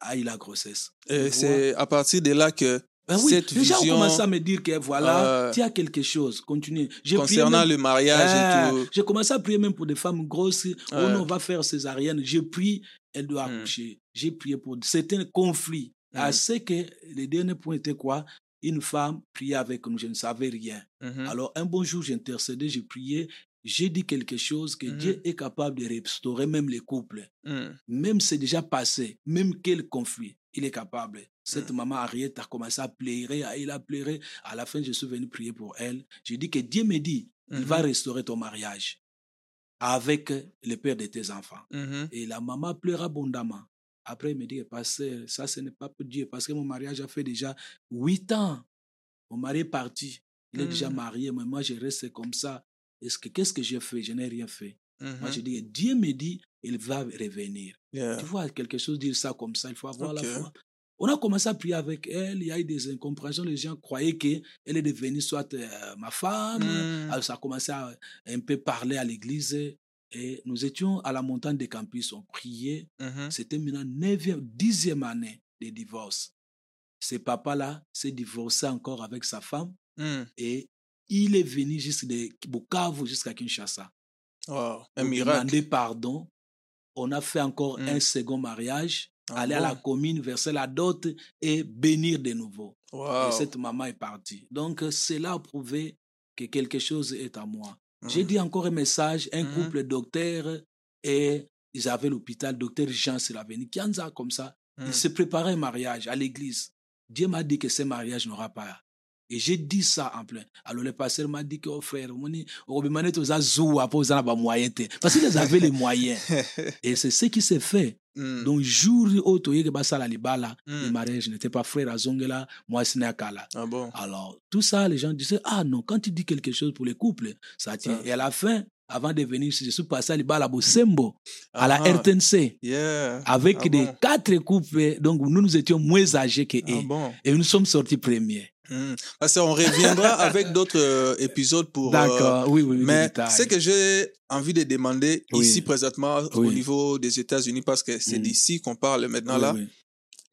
a eu la grossesse. Et c'est à partir de là que Ben oui, cette ont vision commencé à me dire que voilà, Euh, tu as quelque chose, continue. Concernant même- le mariage et Eh, tout. J'ai commencé à prier même pour des femmes grosses. Oh on va faire césarienne. J'ai prié, elle doit Hmm. accoucher. J'ai prié pour certains conflits. Hmm. À ce que le dernier point était quoi? Une femme priait avec nous, je ne savais rien. Mhm. Alors un bon jour, j'ai intercédé, j'ai prié. J'ai dit quelque chose que Mhm. Dieu est capable de restaurer même les couples. Mm. Même c'est déjà passé, même quel conflit, il est capable. Cette Hmm. maman Ariette a commencé à pleurer, elle a pleuré. À la fin, je suis venu prier pour elle. J'ai dit que Dieu me dit, il va restaurer ton mariage avec le père de tes enfants. Mhm. Et la maman pleure abondamment. Après, elle me dit, pasteur, ça, ce n'est pas pour Dieu, parce que mon mariage a fait déjà huit ans. Mon mari est parti. Il est déjà Mhm. marié, mais moi, je reste comme ça. Est-ce que, qu'est-ce que j'ai fait? Je n'ai rien fait. Moi, Mhm. je dis, Dieu me dit, il va revenir. Yeah. Tu vois, quelque chose, dire ça comme ça, il faut avoir la foi. On a commencé à prier avec elle, il y a eu des incompréhensions, les gens croyaient qu'elle est devenue soit euh, ma femme, Mm. alors ça a commencé à un peu parler à l'église, et nous étions à la montagne des campus, on priait, Mhm. c'était maintenant 9e, 10e année de divorce. Ce papa-là s'est divorcé encore avec sa femme, Mm. et il est venu jusqu'à Bukavu jusqu'à Kinshasa Wow. Un miracle. demander pardon. On a fait encore Mm. un second mariage, Ah aller à la commune, verser la dot et bénir de nouveau. Wow. Et cette maman est partie. Donc, euh, cela a prouvé que quelque chose est à moi. Mm. J'ai dit encore un message, un Mhm. couple docteur et ils avaient l'hôpital, docteur Jean Silaveni, Kianza comme ça. Mm. Il se préparait un mariage à l'église. Dieu m'a dit que ce mariage n'aura pas. Et j'ai dit ça en plein. Alors le pasteur m'a dit que, oh frère, moni, te. Parce qu'ils avaient les moyens. Et c'est ce qui s'est fait. Mm. Donc, jour où toye que basala libala, le mariage n'était pas frère à Zongela, moi Sinakala. Ah bon? Alors, tout ça, les gens disaient, ah non, quand tu dis quelque chose pour les couples, ça tient. Ça. Et à la fin, avant de venir, je suis passé à Libala Bosembo, à la Ah, RTNC, Yeah. avec Ah des bon? quatre couples. Donc, nous, nous étions moins âgés que Ah eux. bon? Et nous sommes sortis premiers. Mm. Parce qu'on reviendra avec d'autres euh, épisodes pour. euh, D'accord, oui, oui, oui. mais ce que j'ai envie de demander Oui. ici présentement au niveau des États-Unis, parce que c'est d'ici qu'on parle maintenant là,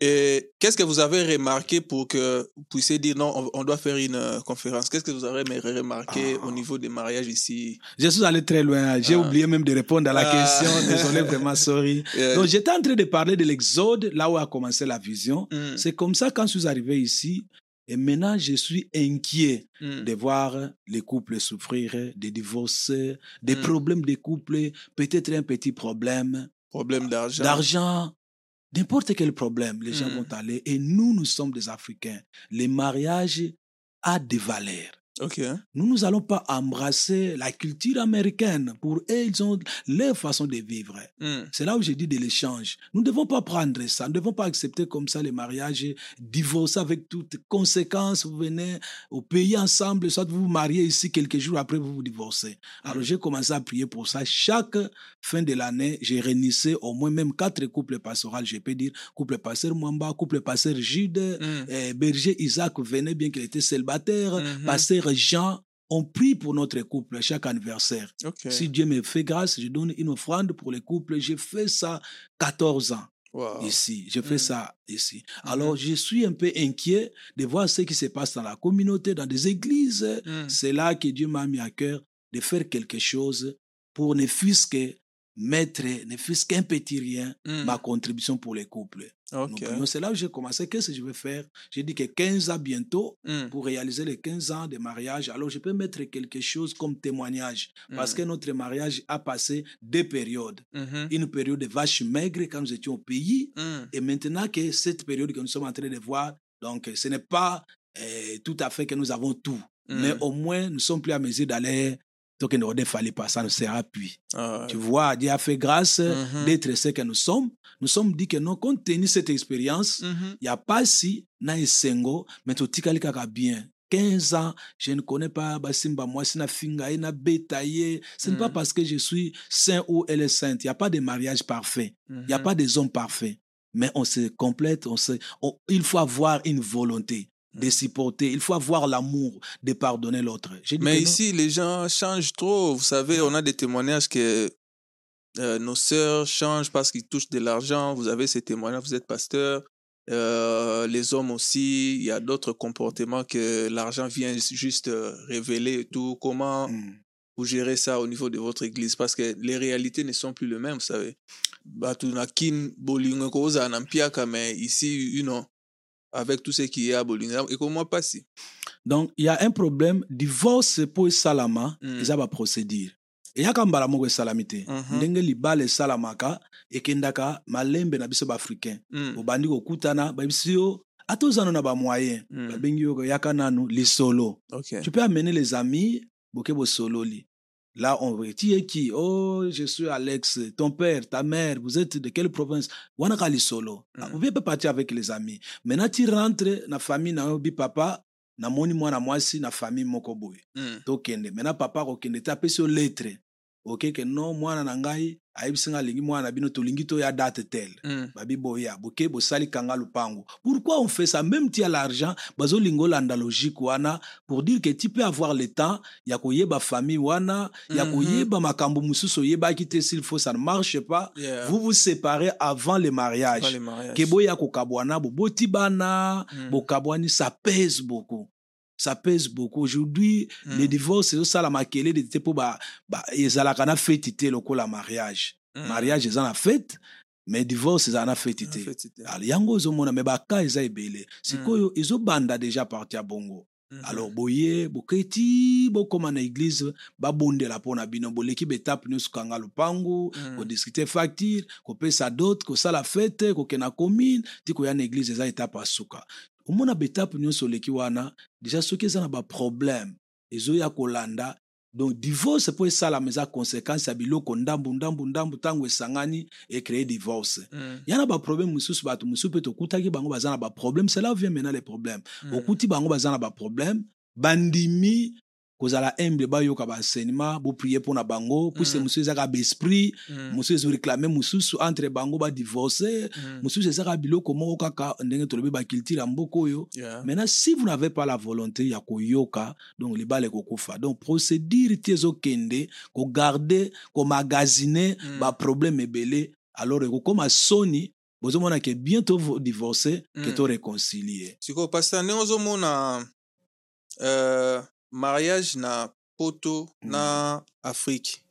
et qu'est-ce que vous avez remarqué pour que vous puissiez dire non, on, on doit faire une euh, conférence? Qu'est-ce que vous avez remarqué Ah. au niveau des mariages ici? Je suis allé très loin. J'ai Ah. oublié même de répondre à la Ah. question. Désolé, vraiment, sorry. Euh, Donc, j'étais en train de parler de l'Exode, là où a commencé la vision. mm, C'est comme ça, quand je suis arrivé ici, et maintenant, je suis inquiet mm, de voir les couples souffrir, des divorces, des Mm. problèmes des couples, peut-être un petit problème problème d'argent. d'argent, n'importe quel problème, les gens vont aller. Et nous, nous sommes des Africains. Le mariage a des valeurs. Ok. Nous, nous allons pas embrasser la culture américaine. Pour eux, ils ont leur façon de vivre. Hmm. C'est là où j'ai dit de l'échange. Nous ne devons pas prendre ça. Nous ne devons pas accepter comme ça les mariages, divorcer avec toutes conséquences. Vous venez au pays ensemble, soit vous vous mariez ici, quelques jours après, vous vous divorcez. Alors, j'ai commencé à prier pour ça. Chaque fin de l'année, j'ai réunissé au moins même quatre couples pastoraux, je peux dire, couple pasteur Mwamba, couple pasteur Jude, Hmm. eh, berger Isaac venait bien qu'il était célibataire, pasteur Jean. On prie pour notre couple à chaque anniversaire. Si Dieu me fait grâce, je donne une offrande pour les couples. J'ai fait ça 14 ans Wow. ici. Je fais Mm. ça ici. Alors, je suis un peu inquiet de voir ce qui se passe dans la communauté, dans des églises. Hmm. C'est là que Dieu m'a mis à cœur de faire quelque chose pour ne fût-ce que mettre, ne fût-ce qu'un petit rien, Hmm. ma contribution pour les couples. Nous Ok. prions. C'est là où j'ai commencé. Qu'est-ce que je vais faire? J'ai dit que 15 ans bientôt, Hmm. pour réaliser les 15 ans de mariage, alors je peux mettre quelque chose comme témoignage. Parce Hmm. que notre mariage a passé deux périodes. Une période de vache maigre quand nous étions au pays, et maintenant que cette période que nous sommes en train de voir, donc ce n'est pas euh, tout à fait que nous avons tout, mais au moins nous sommes plus à mesure d'aller. Donc, il ne fallait pas, ça nous sera plus. Ah, Tu vois, Dieu a fait grâce Mhm. d'être ce que nous sommes. Nous sommes dit que non, compte tenu cette expérience, Mhm. il n'y a pas si, na esengo, mais totikali kaka bien. 15 ans, je ne connais pas Basimba moi, na finga, na bétaillé. Ce n'est pas Mm. parce que je suis saint ou elle est sainte. Il n'y a pas de mariage parfait. Il n'y a Mhm. pas des hommes parfaits. Mais on se complète, on se, on- il faut avoir une volonté de supporter. Il faut avoir l'amour de pardonner l'autre. Mais ici, les gens changent trop. Vous savez, on a des témoignages que euh, nos sœurs changent parce qu'ils touchent de l'argent. Vous avez ces témoignages, vous êtes pasteur. Euh, les hommes aussi, il y a d'autres comportements que l'argent vient juste euh, révéler et tout. Comment Mm. vous gérez ça au niveau de votre église? Parce que les réalités ne sont plus les mêmes, vous savez. Mais ici, you know, avec tout ce qui est bolingo, et comment passer? Donc, il y a un problème. Divorce pour salama, Mm. ils ont procédure. eyaka mbala moko esalami te Mhm. ndenge libala esalamaka ekendaka malembe na biso baafricain Mm. bobandi kokutana babisi yo ata ozana na bamoyen Mm. babengi yo yaka nanu lisolo tu peux amener les amis boke bosololi Là, on veut. Tu es qui? Oh, je suis Alex. Ton père, ta mère, vous êtes de quelle province? Wanaka lisolo. Mm. Vous pouvez pas partir avec les amis. Maintenant, tu rentres na famille na obi papa na moni mwana mwasi na famille moko boye. Mm. tokende maintenant papa akokende te apesi yo lettre okeke no mwana na ngai ayebisi nga alingi mwana na bino tolingi toya date tel Mm. babi boya boke bosali kanga lupango pourquoi on fait ça? Même ti ya l'argent bazolinga olanda logique wana pour dire que tu peux avoir le temps ya koyeba famille wana ya Mhm. koyeba makambo mosusu oyebaki te s'il faut ça ne marche pas Yeah. vous vous séparez avant le mariage ke boya kokabwana boboti bana Mm. bokabwani ça pèse beaucoup ça pèse beaucoup. Aujourd'hui Mm. le divorce ezosala makelele te mpo ba- ba- ezalaka na feti te lokola mariage. Mm. mariage eza na fete mais divorce ezala na feti te. fait, c'était- Alors, yango ozomona me baka eza ebele. Sikoyo ezobanda déjà parti ya bongo. Mhm. alors boye boketi bokóma na église babondela mpo na bino. Boleki betape nyonso kanga lopango Mm. kodiscute facture kopesa dote kosala fete kokende na commune ti koya na église eza etape ya suka omona betape nyonso oleki wana deja soki eza na baproblème ezoya kolanda donc divorce mpo esalama eza conséquence ya biloko ndambu ndambu ndambu ntango esangani ecrée divorce Mm. ya na baproblème mosusu bato mosusu mpe tokutaki bango baza na baproblème cela vient maintenant les problèmes Mm. okuti bango baza na baproblème bandimi kozala humble bayoka baenseignement boprie mpo na bango puise Mm. mosusu ezaka baesprit Mm. mosusu ezoreklame mosusu entre bango badivorce Mm. mosusu ezaka biloko moko kaka ndenge tolobi baculture ya mboka oyo Yeah. maintenant si vous n'avez pas la volonté ya koyoka donc libala ekokufa donc procédure ti ezokende kogarde komagasine Mm. baproblème ebele alors ekokóma soni bozomona ke bientôt vo- divorce ke Mm. to réconcilie sikoyo pasteur ndenge ozomona euh, mariage na poto na afrique.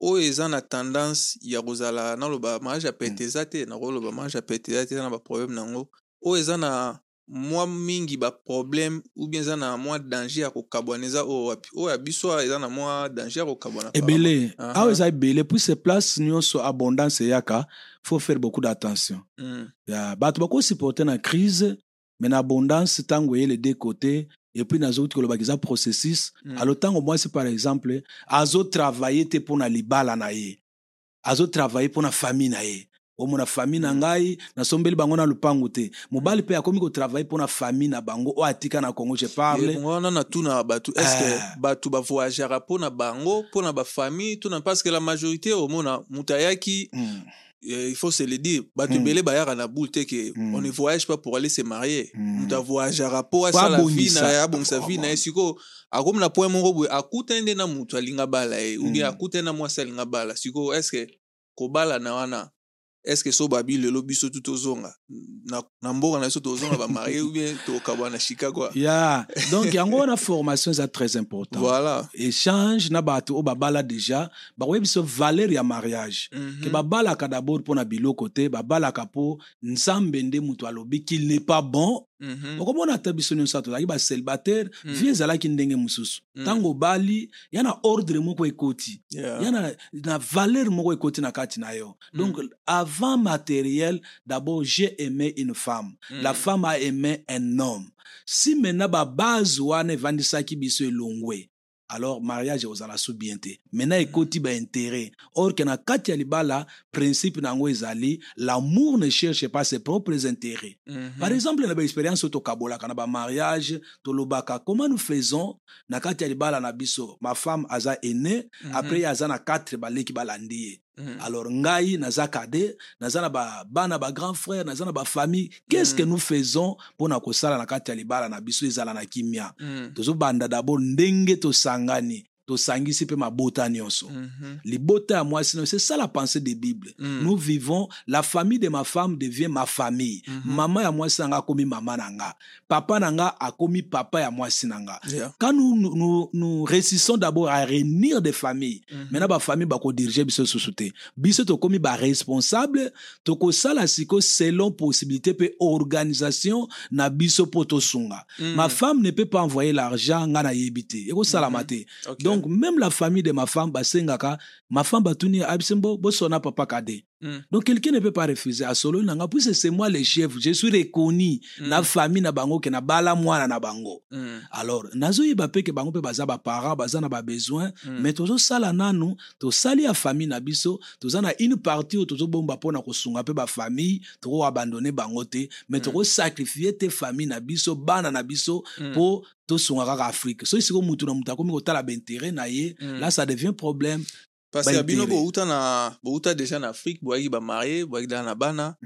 Oyo eza na tendance ya kozala naloba mariage ya pete eza te nakoloba mariage ya pete eza te eza na baproblème nango. Oyo eza na mwa mingi baproblème ou bien eza na mwa danger ya kokabwana eza oyo wapi? Oyo ya biso eza na mwa danger ya kokabwana ebele awa eza ebele. Puise place nyonso abondance eyaka faut faire beaucoup d'attention. Mm, ya bato bakosupporte na crise mais na abondance ntango eyele de côté et puis nazouti kolobaka eza processus. Mm. alo ntango mwasi par exemple azotravaille te mpo na libala na ye. Azotravaille mpo na famille na ye. Omona famille na Mm. ngai nasombeli bango na lupangu te. Mobali mpe akomi kotravaille mpo na famille na bango. Oyo atika na congo je parle. Ye, wana na tuna bato estce Ah. bato bavoyageaka mpo na bango mpo na bafamille tuna parce que la majorité omona moto ayaki Mm, euh, il faut se le dire. Bato Mm. ebele bayaka na boule te ke Mm. on ne voyage pas pour aller se marier. Moto avoyageaka mpo Po asala vi na ye abongisa vi na ye sikoyo akomi na point moko boye akutani nde na moto alinga bala ye ou bien akutani na mwasi alinga bala sikoyo estce kobala na wana estce so babi lelo biso tu tozonga na, na mboka na biso tozonga bamarie ou bien tokabwa na kua ya donc yango wana formation eza très important. Voilà. Échange na bato oyo babala déjà bakoyebi biso valeur ya mariage. Mhm. ke babalaka d'abord mpo na biloko te babalaka mpo nzambe nde moto alobi qu'il n'est pas bon Mhm. okomona ata biso nyonso tozalaki bacélibataire Mm. vie ezalaki ndenge mosusu Mm. ntango obali ya na ordre moko ekoti Yeah. ya na, na valeur moko ekoti na kati na yo Mm. donc avant matériel d'abord j'ai aimé une femme Mm. la femme a aimé un homme si maintenant babase wana evandisaki biso elongwe alors mariage ekozala so bien te maintenant ekoti baintérêt or ke na kati ya libala principe na yango ezali l'amour ne cherche pas ses propres intérêts. Mhm. par exemple na baexpérience oyo tokabolaka na bamariage tolobaka comment nous faisons? Na kati ya libala na biso. Ma femme aza aîné Mhm. après ye aza na 4 baleki balandi ye Mhm. alors ngai naza kade naza na ba- bana bagrand frère naza na bafamille qu'est ce que Mm. nous faisons mpo na kosala na kati ya libala na biso ezala na kimia? Mhm. tozobanda dabord ndenge tosangani tosangisi mpe mabota nyonso Mhm. libota ya mwasi no c'est ça la pensée de bible Mm. nous vivons la famille de ma femme devient ma famille Mhm. mama ya mwasi na nga akomi mama na nga papa na nga akomi papa ya mwasi na nga Yeah. quand nous, nous, nous, nous réussissons d'abord à réunir des familles Mhm. maintenant bafamille bakodirige biso susu te biso tokomi baresponsable tokosala siko selon possibilité mpe organisation na biso mpo tosunga Mhm. ma femme ne peut pas envoyer l'argent nga nayebi te ekosalama Mhm. te Ok. donc même la famille de ma femme basengaka ma femme batuni abisi mbo bosona papa kade Mhm. donc quelqu'un ne peut pas refuser asololi na nga puisque c'est moi le chef je suis reconnu Mhm. na famille na bango ke nabala mwana na bango Mhm. alors nazoyeba mpe ke bango mpe baza baparent baza na babesoin Mm. mais tozosala nanu tosali ya famille na biso toza na une partie oyo tozobomba mpo na kosunga mpe bafamille tokoabandone bango te mais Mm. tokosakrifie te famille na biso bana na biso Mm. mpo tosunga kaka afrique soki sikoyo mutu na mutu akomi kotala baintere na ye Mm. là ça devient problème parce que bino bouta na bouta déjà na afrique boyaki bamarie boyaki dala na bana.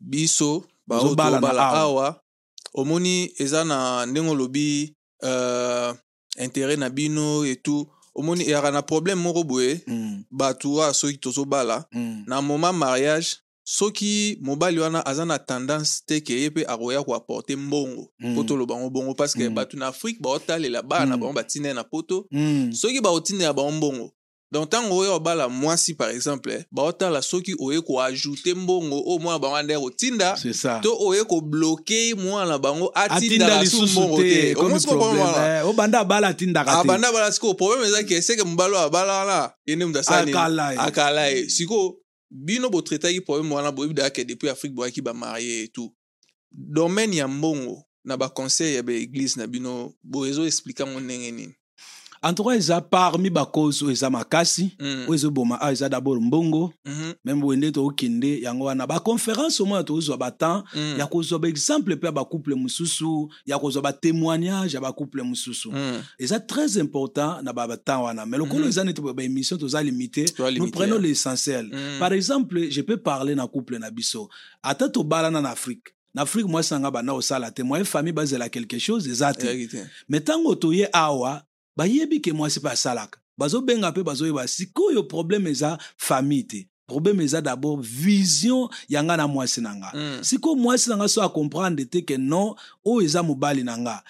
Biso Tozobala na tobala awa. omoni eza na ndenge olobi euh, intérêt na bino etout omoni eyaka na problème moko boye. Mm, bato oyo soki tozobala mm, na moment mariage soki mobali wana aza na tendance te ke ye mpe akoya koaporte mbongo Mm. po toloba ngo bongo. Parce que Mm. bato na afrique baotalela bana na Mm. bango batinda ye na poto. Mm. soki baotindela bango mbongo donc ntango oyo obala mwasi par exemple eh, baotala soki oye koajoute mbongo oyo mwana bango kotinda ça. To oye kobloke mwana bango atinda atindaka su mbongo te obanda abala atindaka abanda bala sikoyo problème eza ke seke mobali oyo abala wana ye nde moto asala nini? akala ye sikoyo bino botraitaki problème wana boyebi daka ke depuis afrique boyaki bamarie et tout. Domaine ya mbongo. Na baconseil ya baeglise na bino. Boye ezoexplike yango ndenge nini en tout cas eza parmi bacause oyo eza makasi. Mm, oyo ezoboma awa eza d'abord mbongo. Mhm, meme boye nde tokokende yango wana. Baconférence omona tokozwa batemps mm, ya kozwa baexemple mpe ya bacouple mosusu. Ya kozwa batémoignage ya bacouple mosusu. Mm. eza très important na batemps wana. Mais lokolo Mhm. eza neti boye baémission toza limité. Nous prenons l'essentiel. Mm. par exemple je peux parler na couple na biso. Ata tobalana na afrique. Na afrique mwasi nanga banda kosala te. Moye famille bazela quelque chose eza te. Eyaki te. me ntango toye awa bayebi ke mwasi mpe asalaka bazobenga mpe bazoyeba sikoyo problème eza famille te problème eza d'abord vision ya nga na mwasi na nga Mm. sikoyo mwasi na nga so acomprendre te ke non oyo eza mobali na nga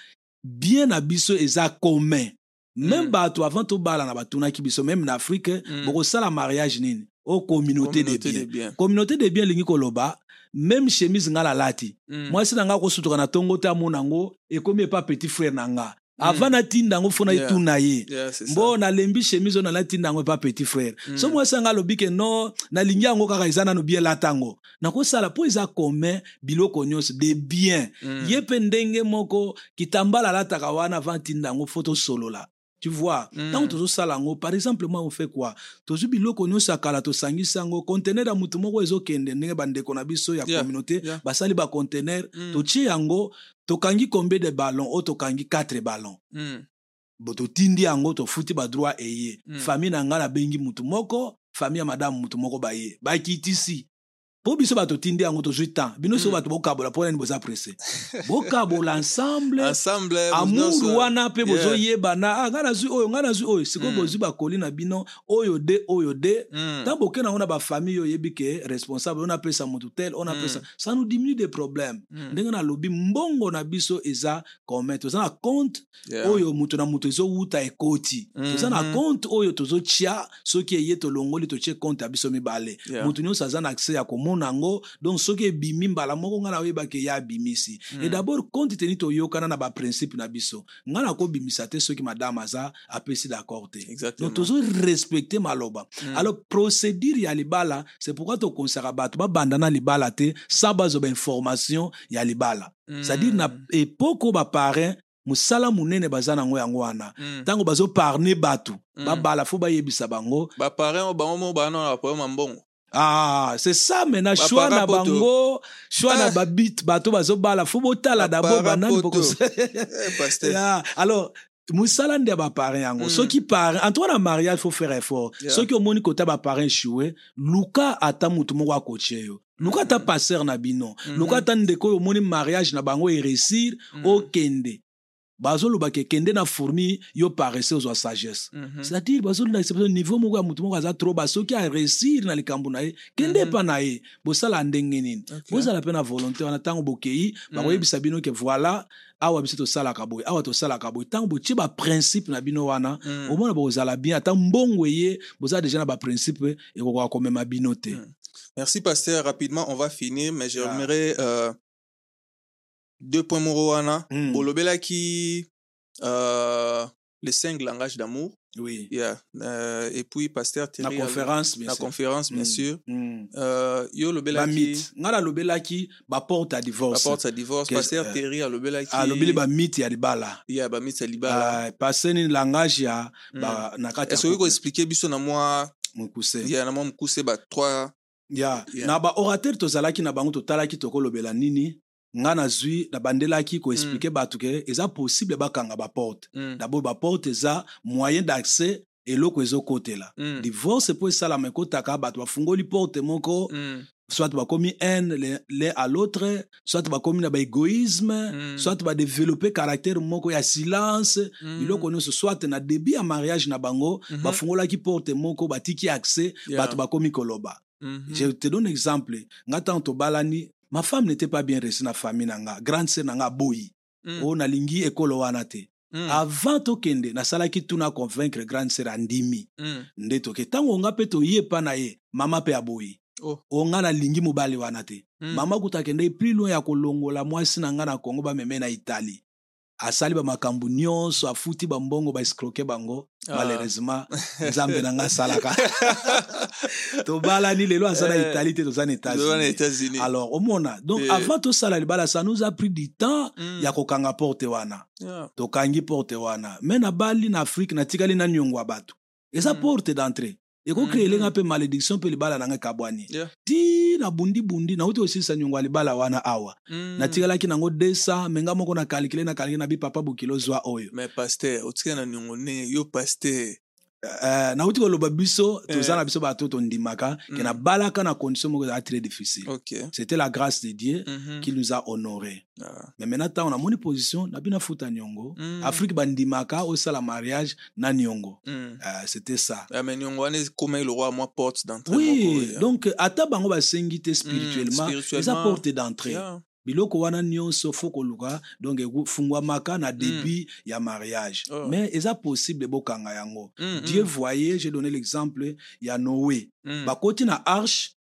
bien na biso eza commun même Mm. bato avant tobalana batunaki biso même na afrique Mm. bokosala mariage nini? O communauté de Communauté bien de bien. communauté de bien elingi koloba même chemise nga nalati Mm. mwasi na nga akosutuka na ntongo te amona yango ekomi epa petit frère na nga avant natinda yango fo Yeah. naituna ye. Mbo nalembi chemise oyo natinda yango epa petit frère. So mwasi anga alobi ke no nalingi yango kaka eza nano bien elata yango. Nakosala mpo eza commun biloko nyonso de bien Mm. ye mpe ndenge moko kitambala alataka wana avant tinda yango fo tosolola tu vois Mm. ntango tozosala yango par exemple moi on fait quoi? Tozwi biloko nyonso ya kala tosangisi yango contener ya motu moko ezokende ndenge bandeko na biso ya Yeah, communauté yeah. basali bacontener Mm. totie yango tokangi combien de ballon oyo tokangi 4 ballon Mm. bo totindi yango tofuti badroit eye Mm. famille na ngai nabengi mutu moko famille ya madamu mutu moko baye bakitisi mpo biso bato yango tozwi temps bino so Mm. bato bokabola mpo nani boza presse bokabola ensemble. Ensemble, amour wana mpe bozoyebana ah, ngai nazwi oyo ngai nazwi oyo sikoyo bozwi bakoli na bino oyo de oyo de. Ntango boke nango na bafamille oyebi ke responsable oyo napesa motu tel oyo napesa ça. Nous diminue des problèmes. Ndenge nalobi mbongo na biso eza commun toza na compte oyo moto na moto ezowuta ekoti toza na compte oyo tozotia soki eye tolongoli totie compte ya biso mibale. Moto nyonso aza na accès ya komona yango donc soki ebimi mbala moko ngai naoyebaki ye abimisi Mm. et d'abord compte teni toyokana na baprincipe na biso ngai nakobimisa te soki madame aza apesi d'accord te Exactement. donc tozorespecte maloba Mm. alors procédure ya libala c'est pourquoi tokonsaka bato babanda na libala te sans bazwa bainformation ya libala Mm. c'est-à-dire na epoke oyo baparin mosala monene baza nango yango wana Mm. ntango bazoparne bato Mm. babala fo bayebisa bango baparent oyo bango mo na baproblème ya mbongo ah c'est ça maintenant choix na bango choix na Ah. babit bato bazobala. Fo botala d'abord banani Eh, alors mosala nde ya baparin yango. Mm. soki parin en tout cas na mariage faut faire effort. Yeah. soki omoni kota baparin échoué luka ata motu moko akotie yo. Luka ata paster na bino. Mhm. luka ata ndeko oyo omoni mariage na bango eréussir Mm. okende bazolobaka ekende na fourmi yo paresse ozwa sagesse Mhm. c'est-à-dire bazolakisa biso niveau moko ya motu moko aza trop bas soki aréussir na likambo na ye kende Mhm. epa na ye bosala ndenge nini Ok. bozala mpe na volonté wana ntango bokei bakoyebisa bino ke voilà awa biso tosalaka boye awa tosalaka boye ntango botie baprincipe na bino wana Mm. omona bokozala bien ata mbongo eye boza deja na baprincipe ekokoka komema bino te Mm. Merci, pasteur. Rapidement, on va finir, mais j'aimerais euh, deux points Morowana. Mm. Bolobela qui euh, les cinq langages d'amour. oui Yeah. Euh, et puis, pasteur na Thierry. conférence bien La sûr. conférence, bien Mm. sûr. Mm. Euh, yo lobela qui bamite ngai nalobelaki baporte ya divorce divorce. Pasteur euh, Thierry a lobela qui. alobeli bamite ya libala Yeah, ba mitsa libala. Ah, paseni langage ya Mm. ba- na kati Est-ce que vous couple. expliquer biso na moi, mokuse il y a na moi mkuse ba trois. ya Yeah. na baorateur tozalaki na bango totalaki tokolobela nini? Ngai nazwi nabandelaki koexplike bato ke eza possible bakanga baporte Mm. dabord baporte eza moyen d'accès eloko ezokotela Mm. divorce mpo esalama ekotaka bato bafungoli porte moko Mm. soit bakomi haine l'un à l'autre soit bakomi na baégoïsme Mm. soit badevelope caractère moko ya silence Mm. biloko nyonso soit na début ya mariage na bango Mhm. bafungolaki porte moko batiki accès Yeah. bato bakomi koloba Mhm. je te donne exemple nga ntango tobalani ma femme n'était pas bien reçue na famille na nga grande sœur na nga aboyi Mm. oyo nalingi ekolo wana te Mm. avant tokende nasalaki tuna convaincre grande sœur andimi Mm. nde toke ntango nga mpe toye epa na ye mama mpe aboyi Oh. o nga nalingi mobali wana te Mm. mama kuta akende plus loin ya kolongola mwasi na nga na kongo bameme na italie asali bamakambo nyonso afuti bambongo baescroke bango Ah. malheureusement nzambe na nga asalaka tobalani lelo aza na Eh, italie te toza na États-Unis. alors omona donc Eh. avant tosala libala ça nous a pris du temps Mm. ya kokanga porte wana Yeah. tokangi porte wana me nabali na afrique natikali na niongo ya bato eza Mm. porte d'entrée ekokreele Mhm. nga mpe malédiction mpe libala na nga ekabwani Yeah. ti na bundibundi nauti kosilisa niongo ya libala wana awa Mm. natikalaki nango 200 me nga moko nakalikile nakalikile na bipapa bokilo zwa oyo mais pasteur otika na niongo ndenge yo pasteur uh, nauti koloba biso toza Eh. na biso bato tondimaka ke Mm. nabalaka na condition moko ezala très difficile c'était la grâce de dieu Mhm. qui nous a honoré Ah. mais maintenant ntango namoni position niongo Mm. afrique bandimaka osala mariage na niongo Mm. uh, c'était ça Ah, mais niongo wana ekoma eloko mwa porte d'entrée oui moko, yeah. donc ata bango basengi te spirituellement spirituellement, eza porte d'entrée Yeah. Biloko wana nyonso fo koluka donc efungwamaka na début ya mariage. Oh. mais eza possible bokanga yango. Mm, dieu mm, voyait j'ai donné l'exemple ya noé. Mm. bakoti na arche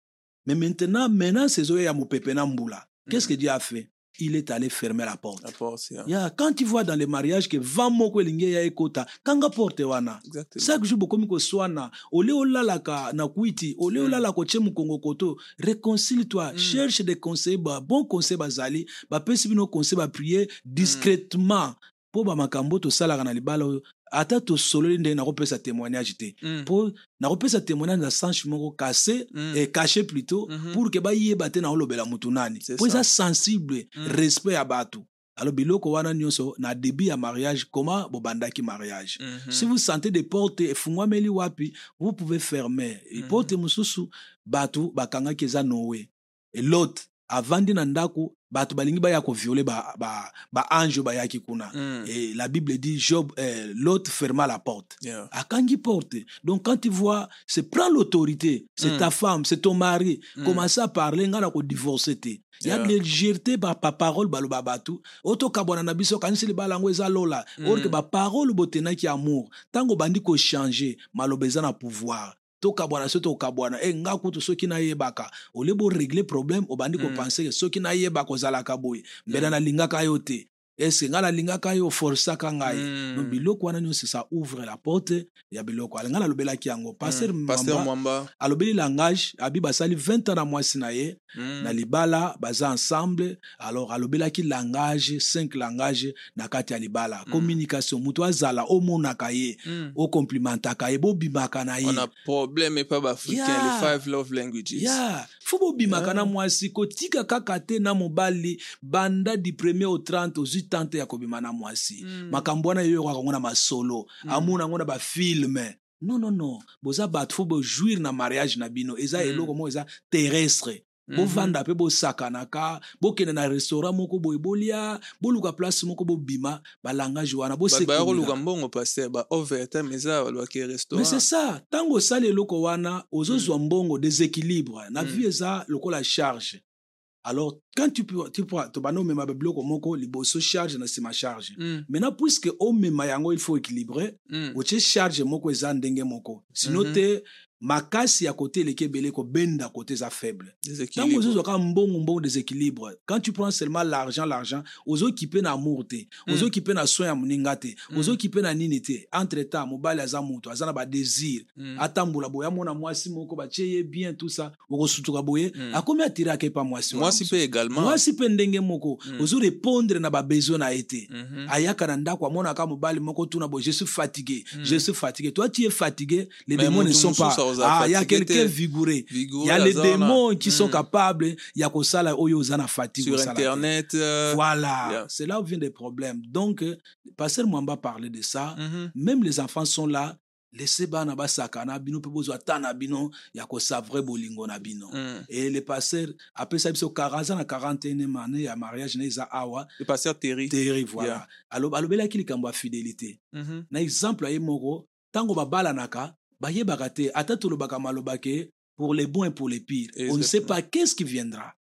mais maintenant menace ezoya ya mopepe na mbula. Qu'est-ce que dieu a fait? Il est allé fermer la porte. La porte, c'est- Yeah, quand tu vois dans les mariages que vent moko elingi ya ekota kanga porte wana? Chaque jour bokomi koswana. Ole olalaka na kwiti ole olalaka otie mokongo koto. Réconcilie toi Mm. cherche des conseils ba bon conseil bazali. Bapesi bino conseil baprie discrètement. Mpo bamakambo tosalaka na libala oyo ata tosololi ndenge nakopesa témoignage te Mm. mpo nakopesa témoignage na sanche moko kase Mm. eh, caché plutôt Mhm. pour ke bayeba te na olobela motu nani mpo eza sensible Mm. respect ya bato alors biloko wana nyonso na début ya mariage comment bobandaki mariage Mhm. si vous sentez des portes efungwameli wapi vous pouvez fermer Mhm. porte mosusu bato bakangaki eza noe lot avandi na ndako bato balingi baya koviole baange ba, ba bayaki kuna Mm. et la bible dit job eh, lot ferma la porte Yeah. akangi porte donc quand tu vois c'est prends l'autorité c'est Mm. ta femme c'est ton mari Mm. commence à parler nga na kodivorce te ya Yeah. légèreté ba pa parole baloba bato otokabwana na biso kanisi libala yango eza lola Mm. or ke baparole botenaki amour ntango obandi kochange maloba eza na pouvoir tokabwana so tokabwana. E nga kutu soki nayebaka olie boregle problème obandi Mm. kopense ke soki nayebaka ozalaka boye. Mbela nalingaka yo te eske nga nalingaka yo forsaka ngai? Mm. donc biloko wana nyonso ouvre la porte ya biloko ala nga nalobelaki yango paster Mm. Mwamba alobeli langage abi basali 20 ans na mwasi na ye Mm. na libala baza ensemble alors alobelaki langage 5 langage na kati ya libala Mm. communication moto azala omonaka ye Mm. okomplimentaka ye bobimaka na ye On a problème Yeah. five love languages. ya fo bobimaka Yeah. na mwasi kotika kaka te na mobali banda du premier au 30 ozwi tante ya kobima na mwasi Mm. makambo wana yoyoka yango na masolo Mm. amona yango na bafilme non non non boza bato fo bojouir na mariage na bino eza Mm. eloko moko eza terrestre Mhm. bovanda mpe bosakanaka bokende na restaurant moko boye bolia boluka place moko bobima balangage wana bato baya koluka bosekola mbongo paster ba overtime eza balobaki mais restaurant c'est ça ntango osali eloko wana ozozwa mbongo déséquilibre na Mm. vie eza lokola charge alors quand tobanda omema babiloko moko liboso charge na nsima charge Mm. maintenant puisque omema yango il faut équilibre Mm. otie charge moko eza ndenge moko sino Mhm. te makasi ya kote eleki ebele kobenda kote eza faible. Ntango ozozwaka mbongo mbongo déséquilibre quand tu prends seulement l'argent l'argent ozokipe na amour te Mm. ozokipe na soin ya moninga te Mm. ozokipe na nini te entre temps mobali aza moto aza na badésir Mm. atambola boye amona mwasi moko batie ye bien tout ça okosutuka boye akomi epa mwasi wana mwasi mosusu. mpe également. Mwasi mpe ndenge moko ozorépondre na babesoin na ye te. Ayaka na ndako amonaka mobali moko tuna boye je suis fatigué je suis fatigué. Toi tu es fatigué les démons ne sont pas ah, il y a fatigué quelqu'un vigouré il Vigoureux y a les démons qui sont Mm. capables ya kosala oyo oza na fatigue sur internet euh, voilà yeah. c'est là où vient des problèmes donc euh, pasteur mwamba parlait de ça mhm. même les enfants sont là laissez bana basakana bino mpe bozwa ta na bino ya kosavre bolingo na bino Mm. et le pasteur apesa biso 40 aza na 41 année ya mariage na eza awa le pasteur Terry teri voilà Yeah. Alo- alobelaki likambo ya fidélité Mhm. na exemple ya ye moko ntango babalanaka bayebaka te ata tolobaka maloba ke pour les bons et pour les pires on ne sait Exactement. pas qu'est-ce qui viendra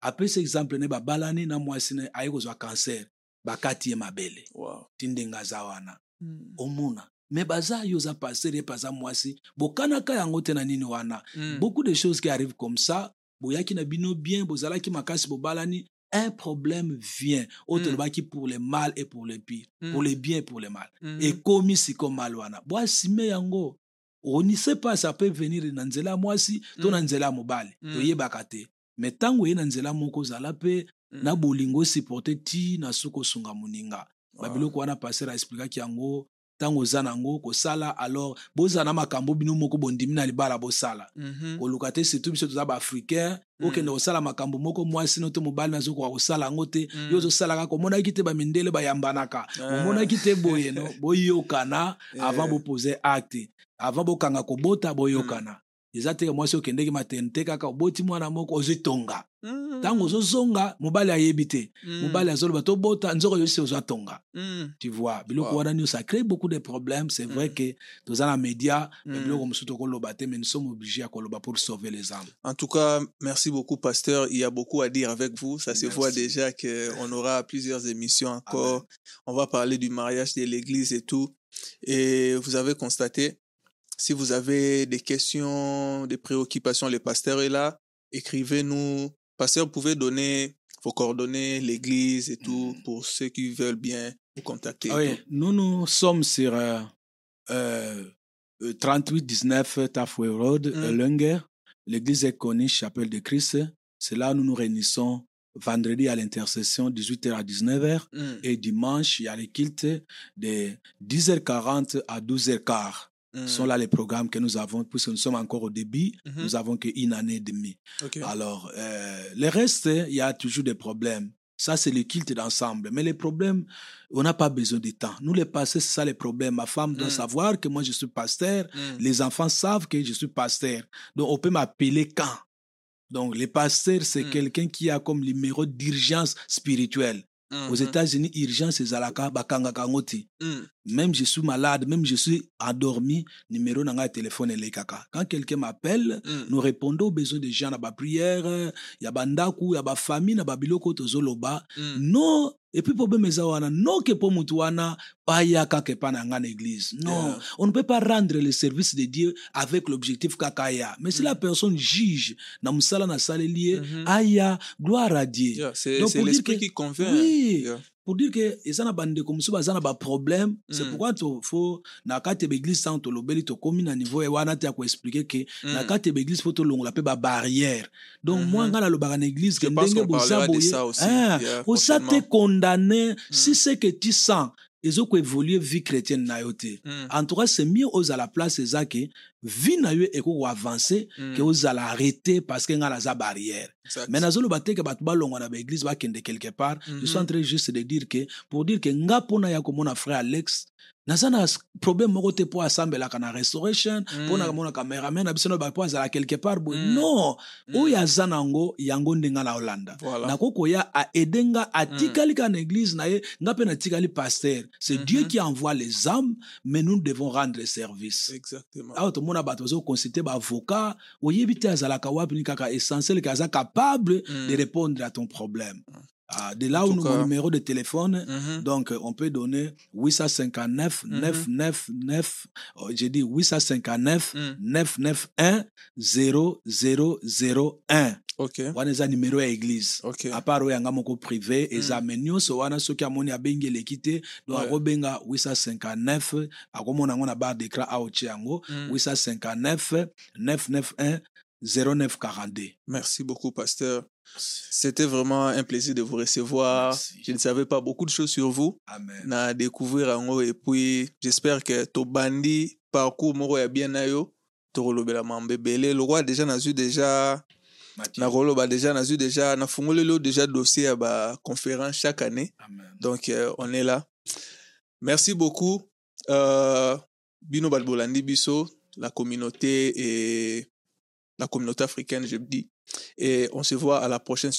apesa exemple ne babalani na mwasi ne aye kozwa cancer bakati ye mabele Wow. ti ndenge aza wana Mm. omona me baza yo paster ye mpe aza mwasi bokanaka yango te na nini wana? Mm. beaucoup de choses qui arrivent comme ça boyaki na bino bien bozalaki makasi bobalani un problème vient oyo Mm. tolobaki pour le mal et pour le pire Mm. pour le bien et pour le mal Mhm. ekomi siko mal wana boasime yango on ne sait pas ça peut venir na nzela ya mwasi to Mm. na nzela ya mobali Mm. toyebaka te me ntango ye na nzela moko ozala mpe Mm. na bolingo osupporte ti na soki osunga moninga babiloko wana paster aexplikaki yango ntango oza nango kosala alors bozala na makambo bino moko bondimi na libala bosala Mhm. koluka te surtout biso toza baafricain Mm. okende kosala makambo moko mwasi no to mobali nazokoka kosala yango te Mm. yo ozosala kaka omonaki te bamindele bayambanaka Ah. omonaki te boye no boyokana avant bopose acte avant bokanga kobota boyokana eza te mwasi okendeki maternité kaka oboti mwana moko ozitonga Mm. ntango ozozonga mobali ayebi te Mm. mobali azoloba tobota nzoko yosi ozwa tonga Mm. tu vois biloko wana nyonso ça crée beaucoup de problèmes c'est vrai Mm. que toza na média Mm. biloko mosusu tokoloba te mais nous sommes obligés ya koloba pour sauver les âmes En tout cas, merci beaucoup, pasteur. Il y a beaucoup à dire avec vous. Ça se Merci. voit déjà qu'on aura plusieurs émissions encore. On va parler du mariage de l'église et tout. Et vous avez constaté, si vous avez des questions, des préoccupations, le pasteur est là. Écrivez-nous. Pasteur, vous pouvez donner vos coordonnées, l'église et tout, pour ceux qui veulent bien vous contacter. Ah oui, nous, nous sommes sur euh, euh, 3819 Tafoué Road, Mm. euh, Lunger. L'église est connue, Chapelle de Christ. C'est là où nous nous réunissons vendredi à l'intercession, 18h à 19h. Mm. Et dimanche, il y a les cultes de 10h40 à 12h15. Mm. Ce sont là les programmes que nous avons, puisque nous sommes encore au début, Mhm. nous avons qu'une année et demie. Alors, euh, le reste, il y a toujours des problèmes. Ça, c'est le culte d'ensemble. Mais les problèmes, on n'a pas besoin de temps. Nous, les pasteurs, c'est ça les problèmes. Ma femme doit Mm. savoir que moi, je suis pasteur. Mm. Les enfants savent que je suis pasteur. Donc, on peut m'appeler quand? Donc, le pasteur, c'est Mm. quelqu'un qui a comme numéro d'urgence spirituelle. Aux Mhm. États-Unis, urgence, c'est Zalaka, Bakanga Ngoti. Même je suis malade, même je suis endormi, numéro dans téléphone est kaka. Quand quelqu'un m'appelle, Mm. nous répondons aux besoins des gens, na ba prière, ya ba ndaku, ya ba famille, na ba biloko tozoloba. Mm. Non, et puis problème eza wana, non que pour mutu wana, pa yaka ke pa na nga na église. Non, Yeah. on ne peut pas rendre le service de Dieu avec l'objectif kakaya. Mais si Mm. la personne juge, na musala na salelier, Mhm. aya, gloire à Dieu. Yeah, C'est pour l'esprit que- qui convainc. Oui. Yeah. Pour dire que eza na bandeko mosusu baza na baproblème c'est Mm. pourquoi tofo na kati ya baeglise ntango tolobeli tokomi na niveau ya wana te ya koexplike ke na Mm. kati ya baeglise mpo tolongola mpe babarrière donc Mhm. moi ngai nalobaka na église ke ndenge boza boye ça aussi. Yeah, oza te prochainement. condamné si c'est que tu sens ezokoévolue vie chrétienne na yo te Mm. en tout cas c'est mieux ozala place eza ke vie na yo ekokoavance Mm. ke ozala arrêté parce que ngai naza barrière mais nazoloba te ke bato balongwa na baeglise bakende quelque part je suis en train juste de dire que pour dire que nga mpona ya komona frère alex naza na problème moko te mpo asambelaka na restoration mpo na komona cameraman na biso na mpo azala quelque part boye Mm. non Mm. oyo aza nango yango nde nga na olanda Voilà. nakokoya aede nga atikali kaka na église na ye nga mpe natikali paster c'est Mhm. dieu qui envoie les âmes mais nous devons rendre service Exactement. awa tomona bato bazoconsulte baavocat oyebi te azalaka wapi ni kaka essentiel ke aza capable Mm. de répondre à ton problème Ah, de là où nous mon numéro de téléphone Mhm. donc euh, on peut donner 859 Mhm. 999 oh, j'ai dit 859 Mm. 991 0001 Ok. wana eza numéro ya église Ok. à part oyo yanga moko privé eza me nyonso wana soki amoni abengi eleki te donc Ouais. akobenga 859 akomona yango na bar d'écran aotie yango Mm. 859 991 0942 Merci beaucoup, pasteur. C'était vraiment un plaisir de vous recevoir. Merci. Je ne savais pas beaucoup de choses sur vous. amen Na découvrir yango et puis j'espère que to bandi parcours moko ya bien na yo tokolobela mambo ebele lokwa déjà nazwi déjà Mathieu. nakoloba déjà nazwi déjà nafungoleli yo déjà dossier ya baconférence chaque année amen donc euh, on est là merci beaucoup euh, bino bato bolandi biso la communauté et la communauté africaine je dis et on se voit à la prochaine